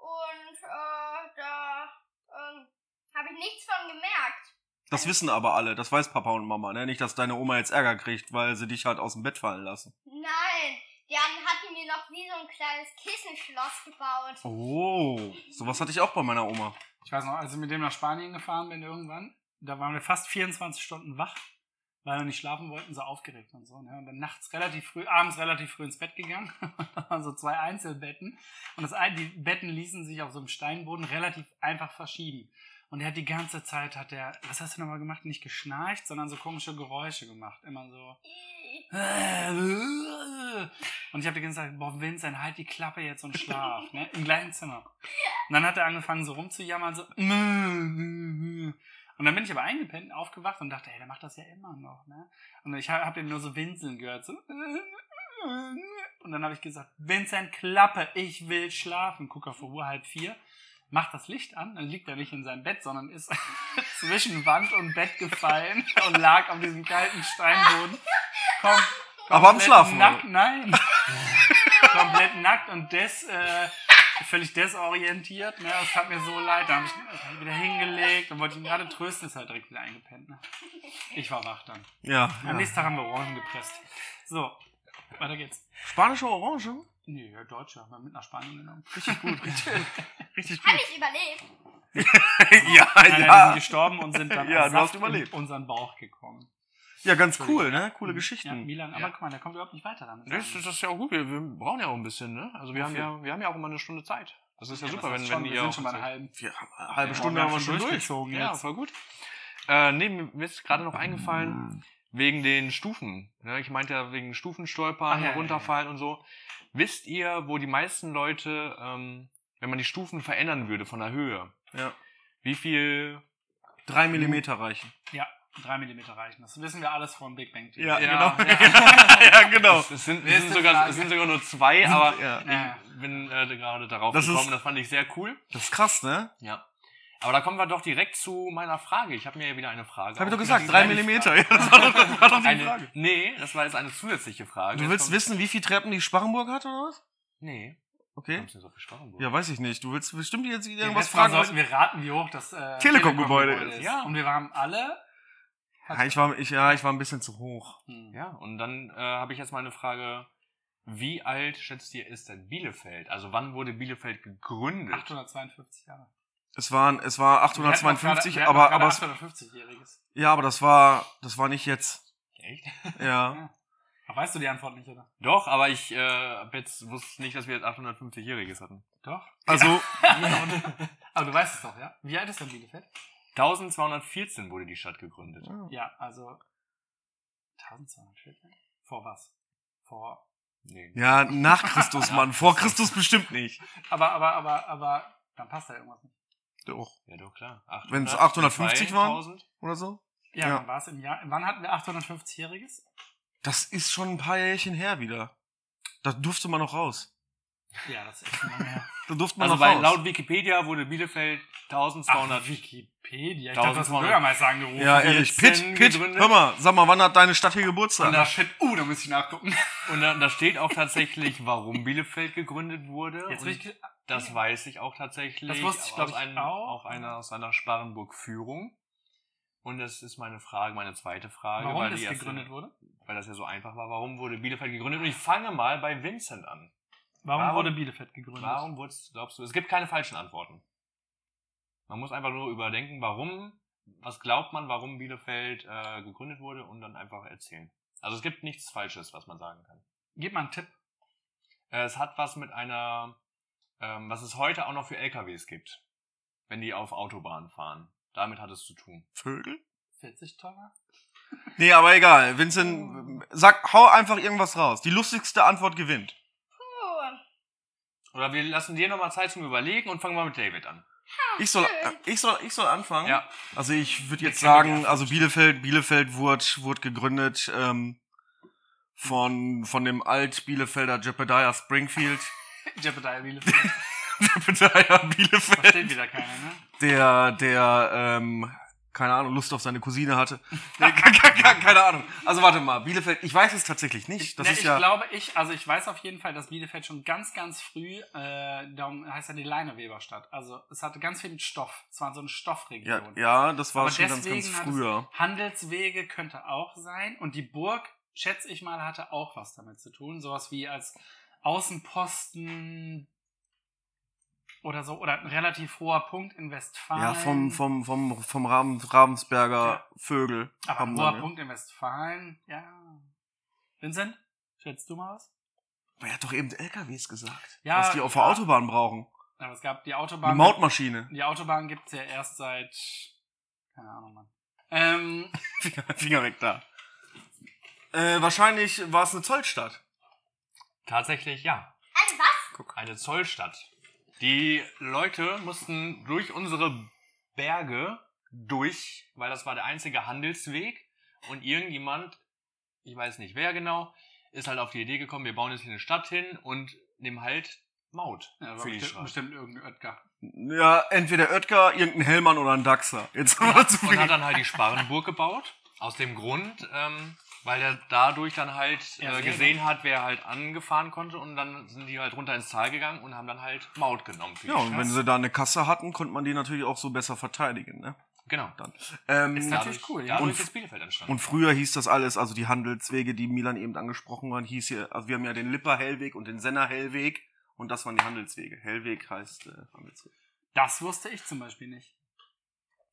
und äh, da ähm, habe ich nichts von gemerkt. Das wissen aber alle, das weiß Papa und Mama, ne? Nicht, dass deine Oma jetzt Ärger kriegt, weil sie dich halt aus dem Bett fallen lassen. Nein, dann hat die mir noch wie so ein kleines Kissenschloss gebaut. Oh, sowas hatte ich auch bei meiner Oma. Ich weiß noch, als ich mit dem nach Spanien gefahren bin irgendwann, da waren wir fast 24 Stunden wach, weil wir nicht schlafen wollten, so aufgeregt und so. Ne? Und dann nachts relativ früh, abends relativ früh ins Bett gegangen. <laughs> So zwei Einzelbetten. Und das, die Betten ließen sich auf so einem Steinboden relativ einfach verschieben. Und er hat die ganze Zeit, hat der, was hast du nochmal gemacht? Nicht geschnarcht, sondern so komische Geräusche gemacht. Immer so. Und ich habe die ganze Zeit, boah, Vincent, halt die Klappe jetzt und schlaf, ne? Im gleichen Zimmer. Und dann hat er angefangen so rumzujammern, so. Und dann bin ich aber eingepennt, aufgewacht und dachte, ey, der macht das ja immer noch, ne? Und ich habe hab den nur so winseln gehört, so. Und dann habe ich gesagt, Vincent, Klappe, ich will schlafen. Guck auf die Uhr, halb vier. Macht das Licht an, dann liegt er nicht in seinem Bett, sondern ist <laughs> zwischen Wand und Bett gefallen und lag auf diesem kalten Steinboden. Komm, Aber am Schlafen, Nackt, nein. <laughs> komplett nackt und des, äh, völlig desorientiert. Ne? Das hat mir so leid. Da habe ich hab ich wieder hingelegt und wollte ihn gerade trösten, ist halt direkt wieder eingepennt. Ne? Ich war wach dann. Ja. Am ja. nächsten Tag haben wir Orangen gepresst. So, weiter geht's. Spanische Orange? Nee, ja, Deutsche haben wir mit nach Spanien genommen. Richtig gut, <laughs> richtig gut. Richtig Habe gut. ich überlebt. <laughs> ja, Nein, nein, wir sind ja. gestorben und sind dann Ja, du hast überlebt. in unseren Bauch gekommen. Ja, ganz cool, ne? Coole Ja, Geschichten. Milan, aber Ja. guck mal, der kommt überhaupt nicht weiter damit. Das, das ist ja auch gut. Wir, wir brauchen ja auch ein bisschen, ne? Also wir haben ja, wir haben ja auch immer eine Stunde Zeit. Das ist ja, super, was wenn, wenn schon, wir ihr sind schon bei einer halben haben eine halbe Ja, Stunde haben wir schon durch. durchgezogen Ja, voll gut. Äh, nee, mir ist gerade noch eingefallen, wegen den Stufen. Ne? Ich meinte ja wegen Stufenstolpern, Ach, ja, ja, runterfallen und so. Wisst ihr, wo die meisten Leute, ähm, wenn man die Stufen verändern würde von der Höhe, Ja. wie viel Drei Millimeter reichen. Ja, drei Millimeter reichen. Das wissen wir alles von Big Bang Theory. Ja, Ja, genau. <laughs> ja. ja, genau. Es sind, es ist sind, sogar, es sind sogar nur zwei, aber Ja. Ich bin äh, gerade darauf Das ist- gekommen. Das fand ich sehr cool. Das ist krass, ne? Ja. Aber da kommen wir doch direkt zu meiner Frage. Ich habe mir ja wieder eine Frage. Hab ich doch gesagt, drei Eine Millimeter. Frage. Ja, <laughs> das war doch, das war doch die Eine, Frage. nee, das war jetzt eine zusätzliche Frage. Du willst wissen, wie viele Treppen die Sparrenburg hat, oder was? Nee. Okay. So viel Sparrenburg? Ja, weiß ich nicht. Du willst bestimmt jetzt irgendwas fragen. sollten wir raten, wie hoch das äh, Telekom-Gebäude Telekom-Gebäude ist. Ja. Und wir waren alle. Ja, ich war, ich, ja, ich war ein bisschen zu hoch. Hm. Ja, und dann äh, habe ich jetzt mal eine Frage. Wie alt schätzt ihr ist denn Bielefeld? Also wann wurde Bielefeld gegründet? 852 Jahre. Es waren, es war 852, wir hatten noch aber, aber, wir es, hatten noch 850-Jähriges. ja, aber das war, das war nicht jetzt. Echt? Ja. <laughs> Aber weißt du die Antwort nicht, oder? Doch, aber ich äh, jetzt wusste nicht, dass wir jetzt 850-Jähriges hatten. Doch. Also, <laughs> Aber du weißt es doch, ja? Wie alt ist denn Bielefeld? 1214 wurde die Stadt gegründet. Ja, also 1214? Vor was? Vor. Nee. ja, nach Christus, Mann. <laughs> Vor Christus bestimmt nicht. Aber, aber, aber, aber, dann passt da irgendwas nicht. Doch. Ja, doch, klar. Wenn's 850 waren? 2000? Oder so? Ja, Ja. wann war es im Jahr? Wann hatten wir 850-Jähriges? Das ist schon ein paar Jährchen her wieder. Da durfte man noch raus. Ja, das ist echt lange her. Da durfte man Also noch raus. laut Wikipedia wurde Bielefeld 1200. Ach, Wikipedia. Ich dachte, das ist 1200. Bürgermeister angerufen. ja, ehrlich. 14 Pitt, Pitt, gegründet. hör mal, sag mal, wann hat deine Stadt hier Und Geburtstag? da shit, uh, da muss ich nachgucken. Und da, da steht auch tatsächlich, warum Bielefeld gegründet wurde. Jetzt Und will ich, das weiß ich auch tatsächlich. Das wusste ich, glaub aus ich, einem, auch. Auch einer aus einer Sparrenburg-Führung. Und das ist meine Frage, meine zweite Frage. warum weil das die erste- gegründet wurde? Weil das ja so einfach war. Warum wurde Bielefeld gegründet? Und ich fange mal bei Vincent an. Warum, Warum- wurde Bielefeld gegründet? Warum wurde es, glaubst du? Es gibt keine falschen Antworten. Man muss einfach nur überdenken, warum, was glaubt man, warum Bielefeld äh, gegründet wurde und dann einfach erzählen. Also es gibt nichts Falsches, was man sagen kann. Gib mal einen Tipp. Äh, es hat was mit einer, ähm, was es heute auch noch für LKWs gibt, wenn die auf Autobahnen fahren. Damit hat es zu tun. Vögel? 40 Tonner? Nee, aber egal. Vincent, sag, hau einfach irgendwas raus. Die lustigste Antwort gewinnt. Oder wir lassen dir nochmal Zeit zum Überlegen und fangen mal mit David an. Ich soll, ich soll, ich soll anfangen. Ja. Also ich würde jetzt sagen, also Bielefeld, Bielefeld wurde, wurde gegründet ähm, von von dem Alt-Bielefelder Jebediah Springfield. <laughs> Jebediah Bielefeld. <laughs> Jebediah Bielefeld, Versteht wieder keiner, ne? der der ähm, keine Ahnung Lust auf seine Cousine hatte. <laughs> Nee, keine Ahnung. Also warte mal, Bielefeld. Ich weiß es tatsächlich nicht. Das ne, ist ich ja. glaube, ich, also ich weiß auf jeden Fall, dass Bielefeld schon ganz, ganz früh, äh, darum heißt ja die Leineweberstadt. Also es hatte ganz viel Stoff. Es war so eine ja, Stoffregion. ja, das war Aber schon ganz, ganz früher. Handelswege könnte auch sein. Und die Burg, schätze ich mal, hatte auch was damit zu tun. Sowas wie als Außenposten oder so. Oder ein relativ hoher Punkt in Westfalen. Ja, vom, vom, vom, vom Ravensberger Ja. Vögel. Aber ein hoher ne? Punkt in Westfalen, ja. Vincent, schätzt du mal was? Aber er hat doch eben LKWs gesagt. Ja, was die auf der ja. Autobahn brauchen. Aber es gab die Eine Autobahn. Mautmaschine. Die Autobahn gibt's ja erst seit. Keine Ahnung, Mann. Ähm, <laughs> Finger weg da. Äh, wahrscheinlich war es eine Zollstadt. Tatsächlich ja. Also was? Eine Zollstadt. Die Leute mussten durch unsere Berge durch, weil das war der einzige Handelsweg. Und irgendjemand, ich weiß nicht wer genau, ist halt auf die Idee gekommen, wir bauen jetzt hier eine Stadt hin und nehmen halt Maut ja, für die bestimmt, bestimmt irgendein Oetker. Ja, entweder Oetker, irgendein Hellmann oder ein Dachser. Jetzt zu Und hat dann halt die Sparrenburg gebaut. Aus dem Grund, ähm, weil er dadurch dann halt äh, gesehen hat, wer halt angefahren konnte. Und dann sind die halt runter ins Tal gegangen und haben dann halt Maut genommen. Ja, und wenn sie da eine Kasse hatten, konnte man die natürlich auch so besser verteidigen, ne? Genau. Dann. Ähm, Ist natürlich Dadurch- cool, ja. Und- ist Bielefeld entstanden. und früher hieß das alles, also die Handelswege, die Milan eben angesprochen hat, hieß ja, also wir haben ja den Lipper Hellweg und den Senner Hellweg und das waren die Handelswege. Hellweg heißt äh, Handelsweg. Das wusste ich zum Beispiel nicht.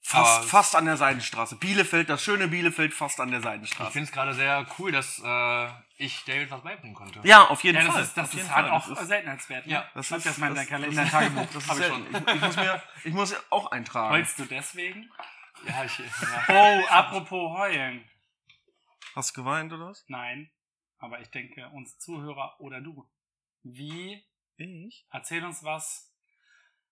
Fast, fast an der Seidenstraße. Bielefeld, das schöne Bielefeld, fast an der ich Seidenstraße. finde es gerade sehr cool, dass äh, ich David was beibringen konnte. Ja, auf jeden Ja, das Fall. ist, das auf ist halt auch Das Seltenheitswert. Ne? Ja, das ist- das mal in das- dein, Kalender, das in dein ist- Tagebuch. Das ist ich selten. Ich, ich, muss mir, ich muss auch eintragen. Heulst du deswegen? Ja, ich, ja. <laughs> Oh, apropos heulen. Hast du geweint oder was? Nein, aber ich denke, uns Zuhörer oder du. Wie, Ich? erzähl uns was.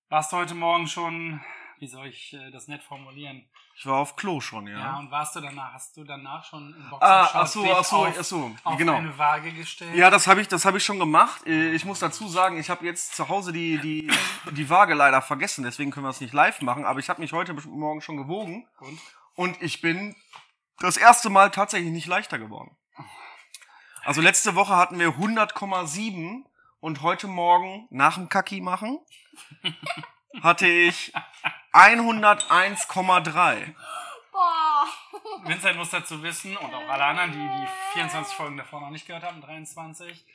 Warst du heute Morgen schon wie soll ich äh, das nett formulieren? Ich war auf Klo schon, Ja. ja. und warst du danach, hast du danach schon im ah, Boxershort ach so, ach so, auf, ach so, auf genau. eine Waage gestellt? Ja, das habe ich, das habe ich schon gemacht. Äh, Ich muss dazu sagen, ich habe jetzt zu Hause die, die, die Waage leider vergessen, deswegen können wir es nicht live machen. Aber ich habe mich heute Morgen schon gewogen Und? und ich bin das erste Mal tatsächlich nicht leichter geworden. Also letzte Woche hatten wir 100,7 und heute Morgen nach dem Kaki machen hatte ich 101,3. Boah. Vincent muss dazu wissen und auch alle anderen, die die 24 Folgen davor noch nicht gehört haben, 23.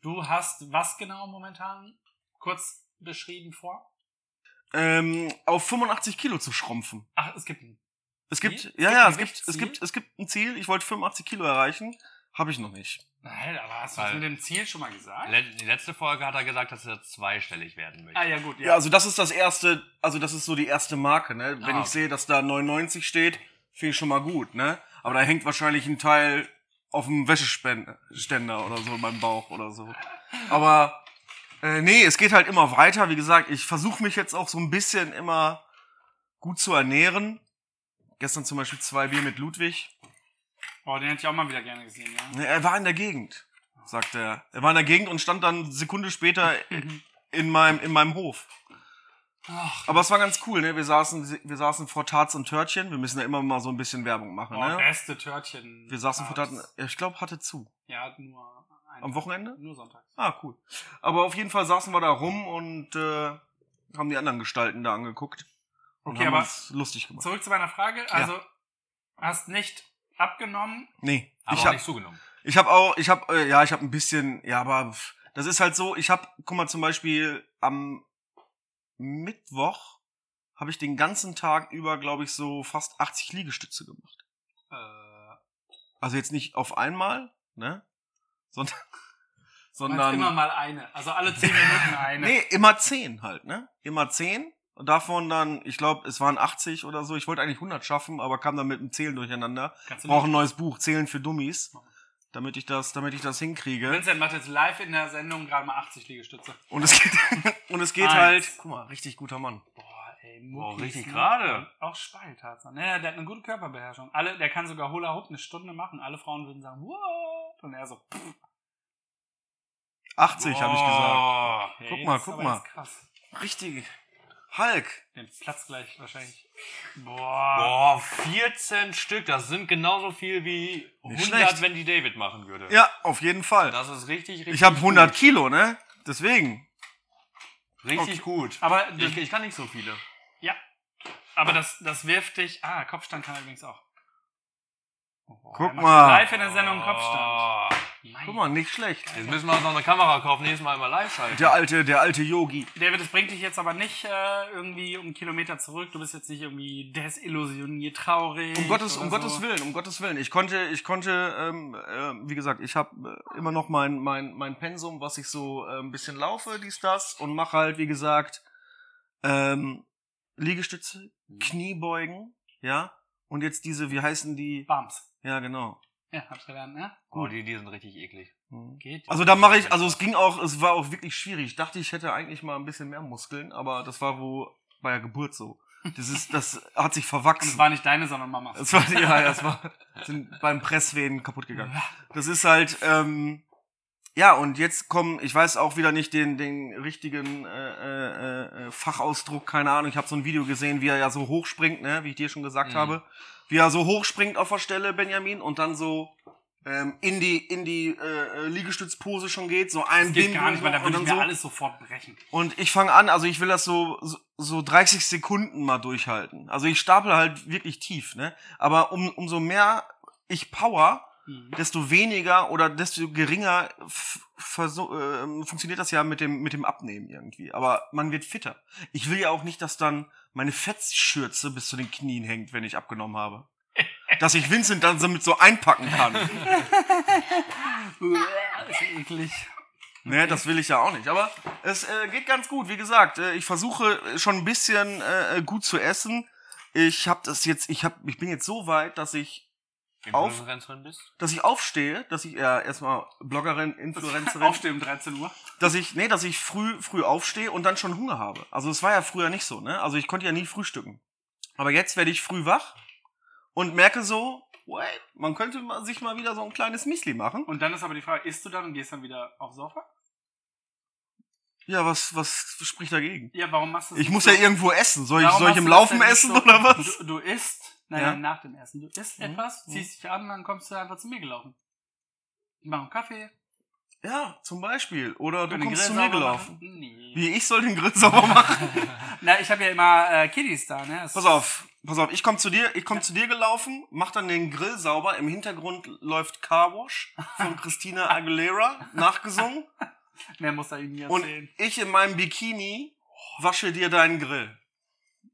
Du hast was genau momentan kurz beschrieben vor? Ähm, auf 85 Kilo zu schrumpfen. Ach, es gibt ein Es gibt, Ziel? ja, Es ja, gibt es gibt, es gibt, es gibt ein Ziel. Ich wollte 85 Kilo erreichen. Habe ich noch nicht. Nein, aber hast du das mit dem Ziel schon mal gesagt? Die letzte Folge hat er gesagt, dass er zweistellig werden möchte. Ah ja, gut. Ja, also das ist das erste, also das ist so die erste Marke, ne? Wenn Ah, ich sehe, dass da 99 steht, finde ich schon mal gut, ne? Aber da hängt wahrscheinlich ein Teil auf dem Wäscheständer oder so in meinem Bauch oder so. Aber äh, nee, es geht halt immer weiter. Wie gesagt, ich versuche mich jetzt auch so ein bisschen immer gut zu ernähren. Gestern zum Beispiel zwei Bier mit Ludwig. Oh, den hätte ich auch mal wieder gerne gesehen, ja. Er war in der Gegend, sagt er. Er war in der Gegend und stand dann eine Sekunde später <laughs> in meinem, in meinem Hof. Ach, Aber es war ganz cool, ne? Wir saßen, wir saßen vor Tarts und Törtchen. Wir müssen ja immer mal so ein bisschen Werbung machen, oh, ne? beste Törtchen. Wir saßen vor Tarts. Ja, ich glaube, hatte zu. Ja, nur ein- Am Wochenende? Nur sonntags. Ah, cool. Aber auf jeden Fall saßen wir da rum und äh, haben die anderen Gestalten da angeguckt. Und Okay, haben aber uns lustig gemacht. zurück zu meiner Frage. Also, hast nicht abgenommen. Nee, Aber ich hab, nicht zugenommen. ich hab auch, ich hab, äh, ja, ich hab ein bisschen, ja, aber pff, das ist halt so, ich hab, guck mal, zum Beispiel am Mittwoch habe ich den ganzen Tag über, glaube ich, so fast 80 Liegestütze gemacht. Äh, Also jetzt nicht auf einmal, ne? Sondern, sondern immer mal eine. Also alle 10 Minuten eine. <laughs> nee, immer 10 halt, ne? Immer 10 und davon dann, ich glaube, es waren 80 oder so. Ich wollte eigentlich 100 schaffen, aber kam dann mit dem Zählen durcheinander. Brauche ein neues Buch, Zählen für Dummies, damit ich das, damit ich das hinkriege. Vincent macht jetzt live in der Sendung gerade mal 80 Liegestütze. Und es geht, <laughs> und es geht Eins. halt, guck mal, richtig guter Mann. Boah, ey, Boah, Muckis, richtig ne? gerade. Auch Spaltatsachen. Ne, der hat eine gute Körperbeherrschung. Alle, der kann sogar Hula Hoop eine Stunde machen. Alle Frauen würden sagen, what? Und er so, pff, 80 habe ich gesagt. Boah. hey, Guck mal, guck mal. Krass. Richtig. Hulk. Den Platz gleich wahrscheinlich. Ah. Boah. Boah, 14 Stück. Das sind genauso viel wie 100, schlecht. wenn die David machen würde. Ja, auf jeden Fall. Das ist richtig, richtig Ich habe 100 gut. Kilo, ne? Deswegen. Richtig gut. Aber, Ich, ich kann nicht so viele. ja. Aber das, das wirft dich. Ah, Kopfstand kann er übrigens auch. Oh, Guck mal. Live in der Sendung Kopfstand. Mein Guck mal, nicht schlecht. Jetzt müssen wir uns noch eine Kamera kaufen, nächstes Mal immer live schalten. Der alte, der alte Yogi. David, das bringt dich jetzt aber nicht äh, irgendwie um Kilometer zurück. Du bist jetzt nicht irgendwie desillusioniert, traurig. Um Gottes, um so. Gottes Willen, um Gottes Willen. Ich konnte, ich konnte, ähm, äh, wie gesagt, ich habe äh, immer noch mein, mein, mein Pensum, was ich so äh, ein bisschen laufe, dies, das und mache halt, wie gesagt, ähm, Liegestütze, Kniebeugen, ja. Und jetzt diese, wie heißen die? Bams. Ja, genau. Ja, hab's gelernt, ne? Oh, die, die sind richtig eklig. Mhm. Geht. Also da mache ich, also es ging auch, es war auch wirklich schwierig. Ich dachte, ich hätte eigentlich mal ein bisschen mehr Muskeln, aber das war wo bei der Geburt so. Das ist, das hat sich Und es verwachsen. war nicht deine, sondern Mamas. Das war, ja, ja, das war, sind beim Presswehen kaputt gegangen. Das ist halt, ähm, ja, und jetzt kommen, ich weiß auch wieder nicht den, den richtigen äh, äh, äh, Fachausdruck, keine Ahnung. Ich habe so ein Video gesehen, wie er ja so hochspringt, ne, wie ich dir schon gesagt Mhm. habe. Wie er so hochspringt auf der Stelle, Benjamin, und dann so ähm, in die, in die äh, äh, Liegestützpose schon geht. So ein Das geht gar nicht, weil da und würde ich dann mir so. alles sofort brechen. Und ich fange an, also ich will das so, so, so 30 Sekunden mal durchhalten. Also ich stapel halt wirklich tief, ne? Aber um, umso mehr ich power, Mhm. desto weniger oder desto geringer äh, funktioniert das ja mit dem, mit dem Abnehmen irgendwie. Aber man wird fitter. Ich will ja auch nicht, dass dann meine Fettschürze bis zu den Knien hängt, wenn ich abgenommen habe. Dass ich Vincent dann damit so einpacken kann. <laughs> ist eklig. Ne, das will ich ja auch nicht. Aber es äh, geht ganz gut. Wie gesagt, äh, ich versuche schon ein bisschen äh, gut zu essen. Ich habe das jetzt, ich hab, ich bin jetzt so weit, dass ich auf, Influencerin bist? dass ich aufstehe, dass ich ja erstmal Bloggerin, Influencerin, Aufstehen um 13 Uhr. dass ich nee, dass ich früh früh aufstehe und dann schon Hunger habe. Also es war ja früher nicht so, ne? Also ich konnte ja nie frühstücken. Aber jetzt werde ich früh wach und merke so, wait, man könnte sich mal wieder so ein kleines Müsli machen. Und dann ist aber die Frage, isst du dann und gehst dann wieder aufs Sofa? Ja, was was spricht dagegen? Ja, warum machst du das Ich muss so? ja irgendwo essen. Soll ich Warum soll ich im Laufen essen so? oder was? Du, du isst, nein, Ja. nach dem Essen. Du isst Mhm. etwas, Mhm. ziehst dich an, dann kommst du einfach zu mir gelaufen. Ich mache einen Kaffee. Ja, zum Beispiel. Oder du kommst zu mir gelaufen. machen. Nee. Wie ich soll den Grill sauber machen? <laughs> <laughs> Na, ich habe ja immer äh, Kiddies da, ne? Das- Pass auf, pass auf, ich komm zu dir, ich komm zu dir gelaufen, mach dann den Grill sauber. Im Hintergrund läuft Car Wash von Christina Aguilera, <laughs> nachgesungen. Mehr muss er ihm nie Und erzählen. ich in meinem Bikini wasche dir deinen Grill.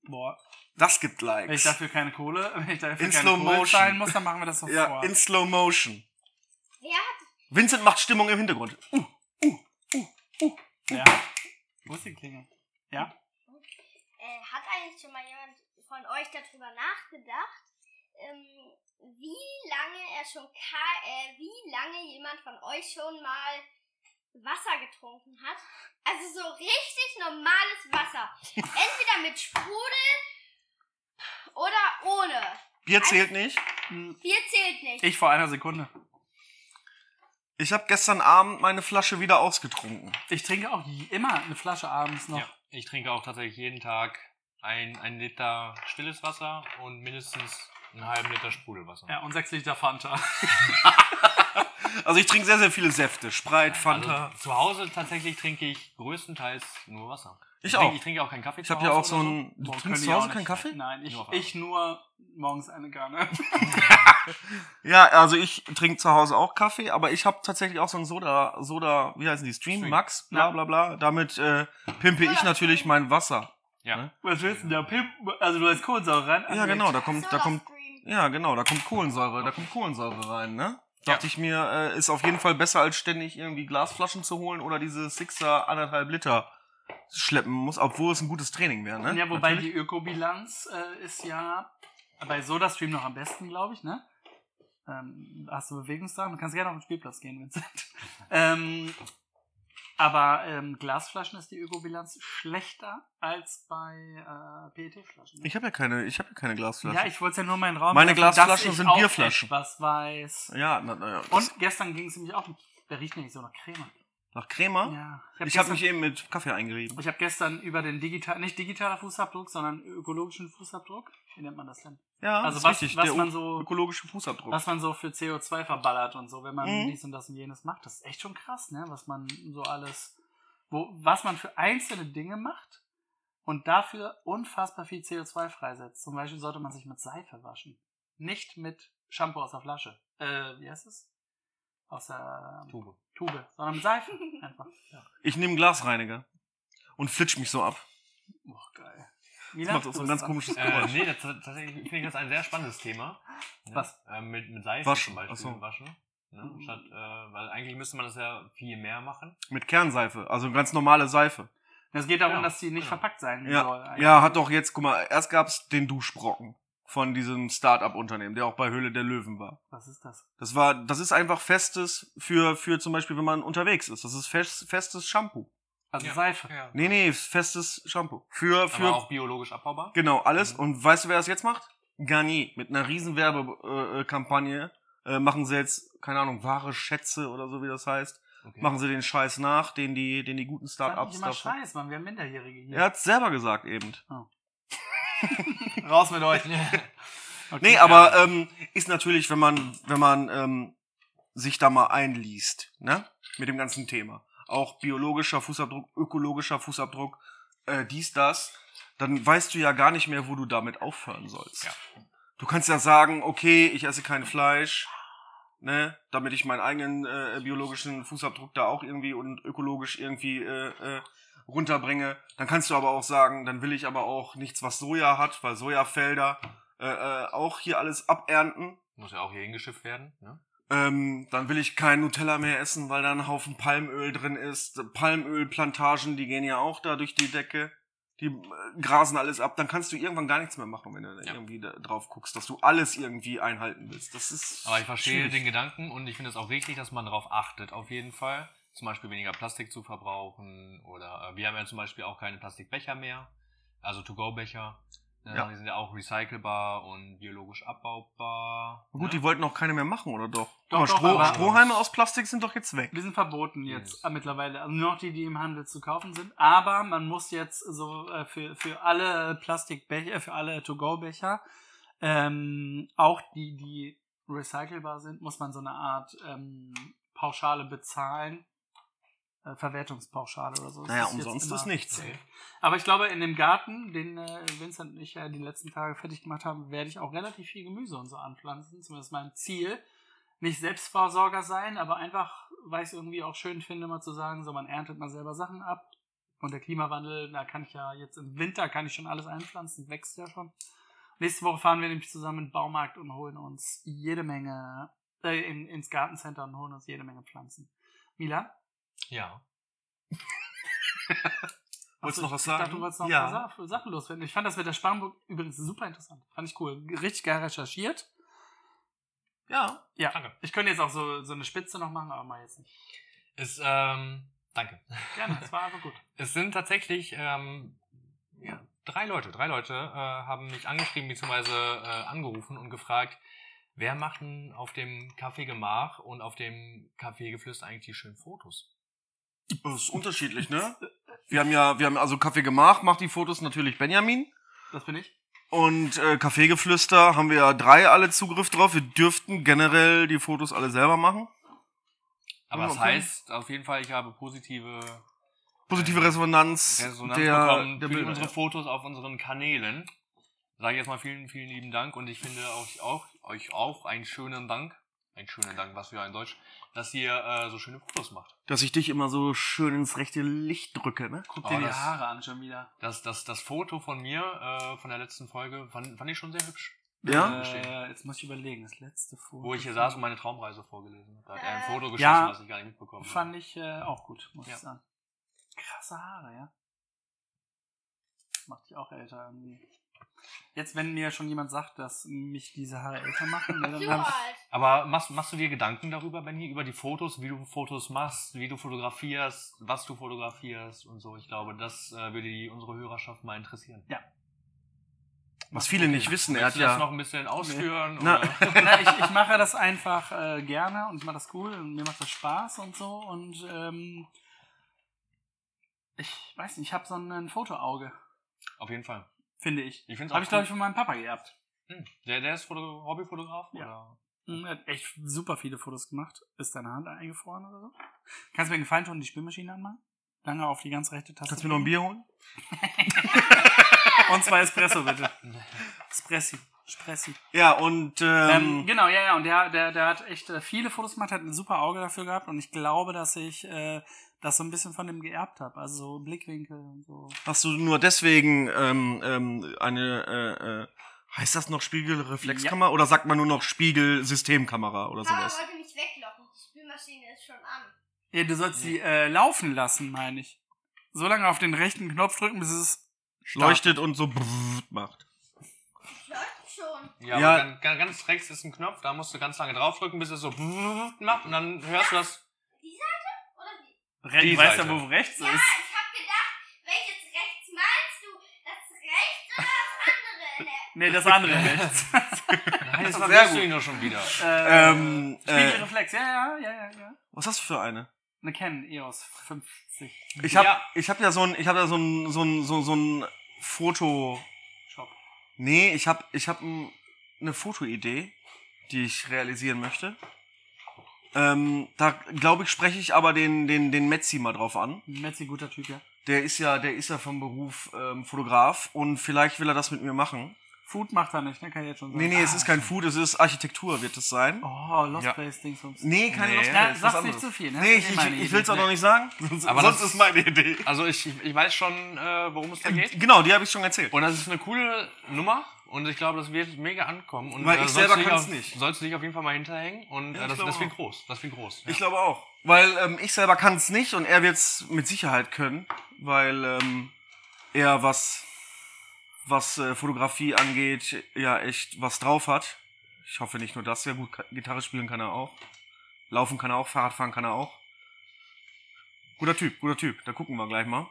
Boah, Das gibt wenn ich Likes. dafür keine Kohle, <laughs> wenn ich dafür In keine Slow Kohle Motion. zahlen muss, dann machen wir das sofort. Ja, in Slow Motion. Wer hat, Vincent macht Stimmung im Hintergrund. ja. Wo ist die Klingel? Ja? äh, hat eigentlich schon mal jemand von euch darüber nachgedacht, ähm, wie lange er schon ka äh, wie lange jemand von euch schon mal Wasser getrunken hat? Also so richtig normales Wasser. <laughs> Entweder mit Sprudel oder ohne. Bier zählt nicht. Hm, Bier zählt nicht. Ich vor einer Sekunde. Ich habe gestern Abend meine Flasche wieder ausgetrunken. Ich trinke auch immer eine Flasche abends noch. Ja. Ich trinke auch tatsächlich jeden Tag ein, ein Liter stilles Wasser und mindestens einen halben Liter Sprudelwasser. Ja, und sechs Liter Fanta. <laughs> Also ich trinke sehr, sehr viele Säfte. Sprite, Fanta. Also, zu Hause tatsächlich trinke ich größtenteils nur Wasser. Ich trinke, auch. Ich trinke auch keinen Kaffee Ich zu habe ja Hause auch so ein... Du Boah, trinkst zu Hause keinen Kaffee? Nein, ich, Nur ich nur morgens eine Kanne. <laughs> Ja, also ich trinke zu Hause auch Kaffee, aber ich habe tatsächlich auch so ein Soda, Soda, wie heißen die, Stream, Stream. Max, bla bla bla. Damit äh, pimpe ich natürlich mein Wasser. Ja. Ne? Was willst du denn da pimpen? Also du hast Kohlensäure rein? Ja, genau, da kommt, da kommt, ja genau, da kommt Kohlensäure, da kommt Kohlensäure rein, ne? Ja. Dachte ich mir, äh, ist auf jeden Fall besser, als ständig irgendwie Glasflaschen zu holen oder diese Sixer anderthalb Liter schleppen muss, obwohl es ein gutes Training wäre, ne? Ja, wobei Natürlich. die Ökobilanz äh, ist ja bei SodaStream noch am besten, glaube ich, ne? Ähm, hast du Bewegungsdrang? Du kannst gerne auf den Spielplatz gehen, Vincent. <laughs> ähm, aber ähm, Glasflaschen ist die Ökobilanz schlechter als bei äh, PET-Flaschen. ne? Ich habe ja keine, ich habe ja keine Glasflaschen. Ja, ich wollte es ja nur mal in den Raum Meine werfen, Glasflaschen sind Bierflaschen. etwas weiß. ja, na, na, ja. Und gestern ging es nämlich auch, der riecht nämlich so nach Creme. Nach Crema? Ja. Ich habe gestern- mich eben mit Kaffee eingerieben. Ich habe gestern über den digital, nicht digitaler Fußabdruck, sondern ökologischen Fußabdruck. Wie nennt man das denn? Ja, Also was- richtig. was der man so- ökologische Fußabdruck. Was man so für CO2 verballert und so, wenn man Mhm. dies und das und jenes macht. Das ist echt schon krass, ne? Was man so alles, wo, was man für einzelne Dinge macht und dafür unfassbar viel CO2 freisetzt. Zum Beispiel sollte man sich mit Seife waschen. Nicht mit Shampoo aus der Flasche. Äh, wie heißt es? Aus der ähm, Tube. Tube, sondern mit Seife. <laughs> Einfach. Ja. Ich nehme Glasreiniger und flitsch mich so ab. Oh, geil. Das macht auch so ein ganz komisches Äh, Geräusch. nee, das, tatsächlich finde ich das ein sehr spannendes Thema. Ne? Was? Äh, mit, mit Seife Waschen, zum Beispiel so. waschen. Ne? Statt, äh, weil eigentlich müsste man das ja viel mehr machen. Mit Kernseife, also ganz normale Seife. Es geht darum, Genau, dass die nicht genau. verpackt sein soll. Ja, eigentlich. ja, hat doch jetzt, guck mal, erst gab's den Duschbrocken von diesem Start-up-Unternehmen, der auch bei Höhle der Löwen war. Was ist das? Das war, das ist einfach festes für, für zum Beispiel, wenn man unterwegs ist. Das ist fest, festes Shampoo. Also Ja. Seife. Ja. Nee, nee, festes Shampoo. Für, für, Aber auch biologisch abbaubar. genau, alles. Mhm. Und weißt du, wer das jetzt macht? Garnier. Mit einer riesen Werbekampagne äh, Kampagne, äh, machen sie jetzt, keine Ahnung, wahre Schätze oder so, wie das heißt. Okay. Machen sie den Scheiß nach, den die, den die guten Sag nicht Start-ups immer. Scheiß, Mann. Wir haben Minderjährige hier. Er hat's selber gesagt eben. <laughs> Raus mit euch. Okay. Nee, aber ähm, ist natürlich, wenn man, wenn man ähm, sich da mal einliest, ne? Mit dem ganzen Thema. Auch biologischer Fußabdruck, ökologischer Fußabdruck, äh, dies, das, dann weißt du ja gar nicht mehr, wo du damit aufhören sollst. Ja. Du kannst ja sagen, okay, ich esse kein Fleisch, ne, damit ich meinen eigenen äh, biologischen Fußabdruck da auch irgendwie und ökologisch irgendwie äh, äh, runterbringe. Dann kannst du aber auch sagen, dann will ich aber auch nichts, was Soja hat, weil Sojafelder äh, äh, auch hier alles abernten. Muss ja auch hier hingeschifft werden. Ne? Ähm, dann will ich kein Nutella mehr essen, weil da ein Haufen Palmöl drin ist. Palmölplantagen, die gehen ja auch da durch die Decke. Die äh, grasen alles ab, dann kannst du irgendwann gar nichts mehr machen, wenn du Ja. irgendwie drauf guckst, dass du alles irgendwie einhalten willst. Das ist. Aber ich verstehe schwierig. den Gedanken und ich finde es auch richtig, dass man darauf achtet, auf jeden Fall. Zum Beispiel weniger Plastik zu verbrauchen oder äh, wir haben ja zum Beispiel auch keine Plastikbecher mehr, also To-Go-Becher. Äh, Ja. Die sind ja auch recycelbar und biologisch abbaubar. Gut, ne? die wollten auch keine mehr machen, oder doch? Doch, Aber doch, Stroh, Strohhalme aus Plastik sind doch jetzt weg. Die sind verboten jetzt Yes. äh, mittlerweile. Also nur noch die, die im Handel zu kaufen sind. Aber man muss jetzt so äh, für, für alle Plastikbecher, für alle To-Go-Becher, ähm, auch die, die recycelbar sind, muss man so eine Art ähm, Pauschale bezahlen. Äh, Verwertungspauschale oder so. Das Naja, ist umsonst ist nichts. Okay. Aber ich glaube, in dem Garten, den äh, Vincent und ich ja die letzten Tage fertig gemacht haben, werde ich auch relativ viel Gemüse und so anpflanzen. Zumindest mein Ziel. Nicht Selbstversorger sein, aber einfach, weil ich es irgendwie auch schön finde, mal zu sagen, so man erntet mal selber Sachen ab. Und der Klimawandel, da kann ich ja jetzt im Winter kann ich schon alles einpflanzen, wächst ja schon. Nächste Woche fahren wir nämlich zusammen in den Baumarkt und holen uns jede Menge, äh, in, ins Gartencenter und holen uns jede Menge Pflanzen. Mila? Ja. <laughs> Wolltest du noch was Ich dachte, sagen? du wolltest noch Ja. ein paar Sa- Sachen loswerden. Ich fand das mit der Sparrenburg übrigens super interessant. Fand ich cool. Richtig geil recherchiert. Ja. Ja. Danke. Ich könnte jetzt auch so, so eine Spitze noch machen, aber mal jetzt nicht. Es, ähm, danke. Gerne, es war <laughs> einfach gut. Es sind tatsächlich ähm, ja, drei Leute. Drei Leute äh, haben mich angeschrieben bzw. Äh, angerufen und gefragt, wer macht denn auf dem Café Gemach und auf dem Café Geflüster eigentlich die schönen Fotos? Das ist unterschiedlich, ne? Wir haben ja, wir haben also Kaffee gemacht, macht die Fotos natürlich Benjamin. Das bin ich. Und äh, Kaffeegeflüster haben wir ja drei alle Zugriff drauf. Wir dürften generell die Fotos alle selber machen. Aber Ja, das heißt auf jeden Fall, ich habe positive Positive Resonanz, Resonanz der, bekommen der für Bilder. unsere Fotos auf unseren Kanälen. Sage ich jetzt mal vielen, vielen lieben Dank und ich finde auch, auch euch auch einen schönen Dank, einen schönen Dank, was für ein Deutsch, dass ihr äh, so schöne Fotos macht. Dass ich dich immer so schön ins rechte Licht drücke, ne? Guck Oh, dir die das- Haare an schon wieder. Das, das, das Foto von mir äh, von der letzten Folge fand, fand ich schon sehr hübsch. Ja? Äh, jetzt muss ich überlegen. Das letzte Foto. Wo ich hier saß und meine Traumreise vorgelesen habe. Da hat er ein Äh, Foto geschossen, ja, was ich gar nicht mitbekommen habe. Fand ich äh, auch gut, muss Ja. ich sagen. Krasse Haare, ja. Macht dich auch älter irgendwie. Jetzt, wenn mir schon jemand sagt, dass mich diese Haare älter machen, ne, dann ich alt. Aber machst, machst du dir Gedanken darüber, Benny, über die Fotos, wie du Fotos machst, wie du fotografierst, was du fotografierst und so? Ich glaube, das äh, würde die, unsere Hörerschaft mal interessieren. Was viele nicht wissen, er hat Willst du das ja. noch ein bisschen ausführen? Na. Oder? <laughs> <laughs> Na, ich, ich mache das einfach äh, gerne und ich mache das cool und mir macht das Spaß und so und ähm, ich weiß nicht, ich habe so ein Fotoauge, Auf jeden Fall. Finde ich. Ich finde Habe ich, glaube ich, von meinem Papa geerbt. Hm. Der, der ist Foto Hobbyfotograf? Ja. Oder? Hm, Er hat echt super viele Fotos gemacht. Ist deine Hand eingefroren oder so? Kannst du mir einen Gefallen tun und die Spülmaschine anmachen? Lange auf die ganz rechte Taste. Kannst du mir noch ein Bier holen? <laughs> Und zwei Espresso, bitte. Espressi. Espressi. Ja, und Ähm, ähm, genau, ja, ja. Und der, der, der hat echt äh, viele Fotos gemacht, hat ein super Auge dafür gehabt. Und ich glaube, dass ich äh, das so ein bisschen von dem geerbt habe. Also so Blickwinkel und so. hast du nur deswegen ähm, ähm, eine, äh, äh, heißt das noch Spiegelreflexkamera? Oder sagt man nur noch Spiegelsystemkamera oder Papa sowas? wollte mich weglocken. Die Spülmaschine ist schon an. Ja, du sollst die äh, laufen lassen, meine ich. So lange auf den rechten Knopf drücken, bis es Leuchtet und so brrrt macht. Läuft schon. Ja, Ja. ganz, ganz rechts ist ein Knopf, da musst du ganz lange draufdrücken, bis es so macht und dann hörst du das. Die Seite oder die? Re Die du weißt ja, Seite. wo rechts Ja, ist. ich hab gedacht, welches rechts meinst du? Das rechts oder das andere? Nee, das andere <laughs> rechts. Nein, das Sehr verwirrst gut. du ihn doch schon wieder. äh, Ähm, äh, Spiegelreflex, ja, ja, ja, ja, ja. was hast du für eine? Eine Canon EOS 50 Ich hab, Ja. ich hab ja so ein, ich hab ja so ein, so ein, so, so ein Foto. Shop. Nee, ich hab, ich hab ein, eine Fotoidee, die ich realisieren möchte. Ähm, da glaube ich, spreche ich aber den, den, den Metzi mal drauf an. Metzi, guter Typ, ja. Der ist ja, der ist ja vom Beruf ähm, Fotograf und vielleicht will er das mit mir machen. Food macht er nicht, ne? Kann ich jetzt schon sagen. Nee, nee, es ist kein Food, es ist Architektur, wird es sein. Oh, Lost Ja. Place Dingsums. Nee, keine Nee. Ist was sag's nicht zu viel, ne? Nee, ich, ich, ich will's auch noch nicht sagen. <laughs> Sonst, Aber sonst das- ist meine Idee. Also ich, ich weiß schon, äh, worum es da geht. Genau, die habe ich schon erzählt. Und das ist eine coole Nummer und ich glaube, das wird mega ankommen. Und, Weil äh, ich selber kann's auf, nicht. Sollst du dich auf jeden Fall mal hinterhängen und Ja, äh, ich das, das wird groß. Das wird groß. Ja. Ich glaube auch. Weil ähm, ich selber kann es nicht und er wird es mit Sicherheit können, weil ähm, er was, was äh, Fotografie angeht, ja echt was drauf hat. Ich hoffe nicht nur das. Ja gut, Gitarre spielen kann er auch. Laufen kann er auch, Fahrrad fahren kann er auch. Guter Typ, guter Typ. Da gucken wir gleich mal.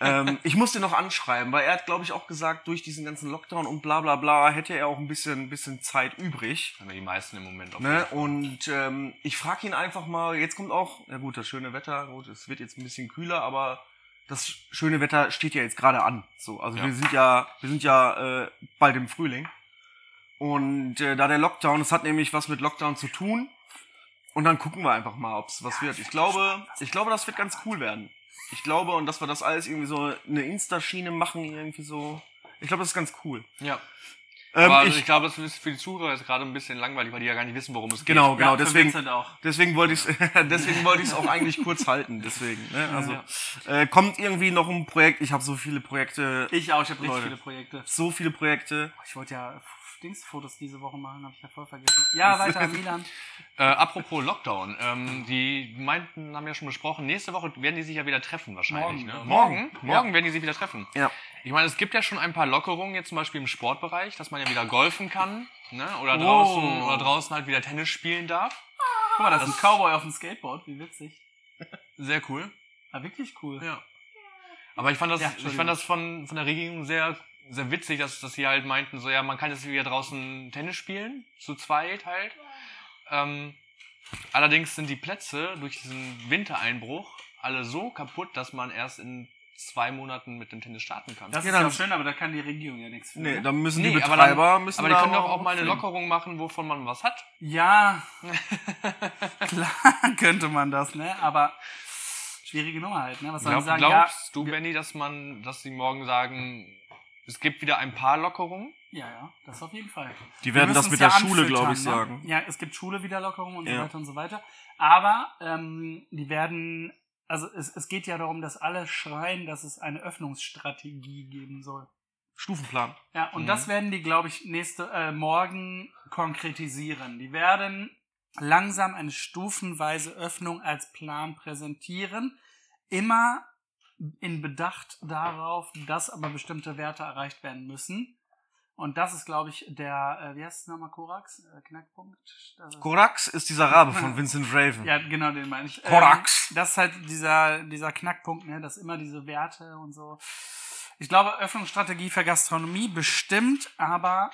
Ähm, ich musste noch anschreiben, weil er hat, glaube ich, auch gesagt, durch diesen ganzen Lockdown und bla bla bla hätte er auch ein bisschen, bisschen Zeit übrig. Haben wir die meisten im Moment auf Ne? Und ähm, ich frage ihn einfach mal, jetzt kommt auch, ja gut, das schöne Wetter, gut, es wird jetzt ein bisschen kühler, aber das schöne Wetter steht ja jetzt gerade an. So, also Ja. wir sind ja, wir sind ja äh, bald im Frühling. Und äh, da der Lockdown, es hat nämlich was mit Lockdown zu tun. Und dann gucken wir einfach mal, ob es was wird. Ich glaube, ich glaube, das wird ganz cool werden. Ich glaube, und dass wir das alles irgendwie so eine Insta-Schiene machen, irgendwie so. Ich glaube, das ist ganz cool. Ja. Ähm, Aber also ich, ich, glaube, es ist für die Zuhörer jetzt gerade ein bisschen langweilig, weil die ja gar nicht wissen, worum es genau, geht. genau. Ja, für deswegen. Deswegen wollte ich <laughs> deswegen wollte ich es auch eigentlich kurz halten. Deswegen. Ne? Also Ja. äh, kommt irgendwie noch ein Projekt. Ich habe so viele Projekte, Ich auch, ich habe richtig viele Projekte. so viele Projekte. Ich wollte ja Dingsfotos diese Woche machen, habe ich ja voll vergessen. Ja, <laughs> weiter, Milan. Äh, apropos Lockdown, ähm, die meinten, haben ja schon besprochen, nächste Woche werden die sich ja wieder treffen wahrscheinlich. Morgen, ne? Morgen, Ja. morgen werden die sich wieder treffen. Ja. Ich meine, es gibt ja schon ein paar Lockerungen, jetzt zum Beispiel im Sportbereich, dass man ja wieder golfen kann, ne? Oder Oh. draußen, oder draußen halt wieder Tennis spielen darf. Guck mal, das ist ein Cowboy auf dem Skateboard, wie witzig. <laughs> Sehr cool. Ah, wirklich cool. Ja. Aber ich fand das, Ja, ich fand das von, von der Regierung sehr, sehr witzig, dass, dass sie halt meinten, so ja, man kann jetzt wieder draußen Tennis spielen, zu zweit halt. Ähm, allerdings sind die Plätze durch diesen Wintereinbruch alle so kaputt, dass man erst in zwei Monaten mit dem Tennis starten kann. Das Ja, ist ja dann- schön, aber da kann die Regierung ja nichts für. Nee, ne? dann müssen die Nee, aber Betreiber dann- müssen Aber die da können doch auch mal eine. Lockerung machen, wovon man was hat. Ja, <laughs> klar könnte man das, ne? Aber schwierige Nummer halt, ne? Was soll Glaub, ich sagen? glaubst du, Benny, dass man, dass sie morgen sagen, es gibt wieder ein paar Lockerungen? ja, ja, das auf jeden Fall. Die werden das mit der ja Schule, glaube ich, ne? sagen. Ja, es gibt Schule-Wiederlockerung und so Ja. weiter und so weiter. Aber ähm, die werden, also es, es geht ja darum, dass alle schreien, dass es eine Öffnungsstrategie geben soll. Stufenplan. Ja, und Mhm. das werden die, glaube ich, nächste äh, morgen konkretisieren. Die werden langsam eine stufenweise Öffnung als Plan präsentieren. Immer in Bedacht darauf, dass aber bestimmte Werte erreicht werden müssen. Und das ist, glaube ich, der, äh, wie heißt es nochmal, Korax? Äh, Knackpunkt? Ist- Korax ist dieser Rabe von <laughs> Vincent Raven. ja, genau, den meine ich. Korax. Ähm, das ist halt dieser, dieser Knackpunkt, ne, dass immer diese Werte und so. Ich glaube, Öffnungsstrategie für Gastronomie bestimmt, aber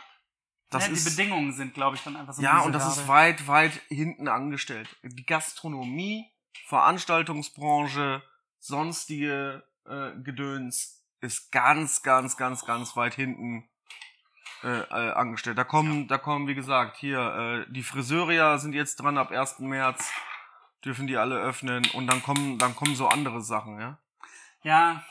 Das ne, die ist, Bedingungen sind, glaube ich, dann einfach so ja, und das miserabel. ist weit, weit hinten angestellt. Die Gastronomie, Veranstaltungsbranche, sonstige äh, Gedöns ist ganz, ganz, ganz, ganz weit hinten äh, äh, angestellt. Da kommen, da kommen, wie gesagt, hier, äh, die Friseurier sind jetzt dran ab 1. März, dürfen die alle öffnen und dann kommen, dann kommen so andere Sachen, ja. Ja,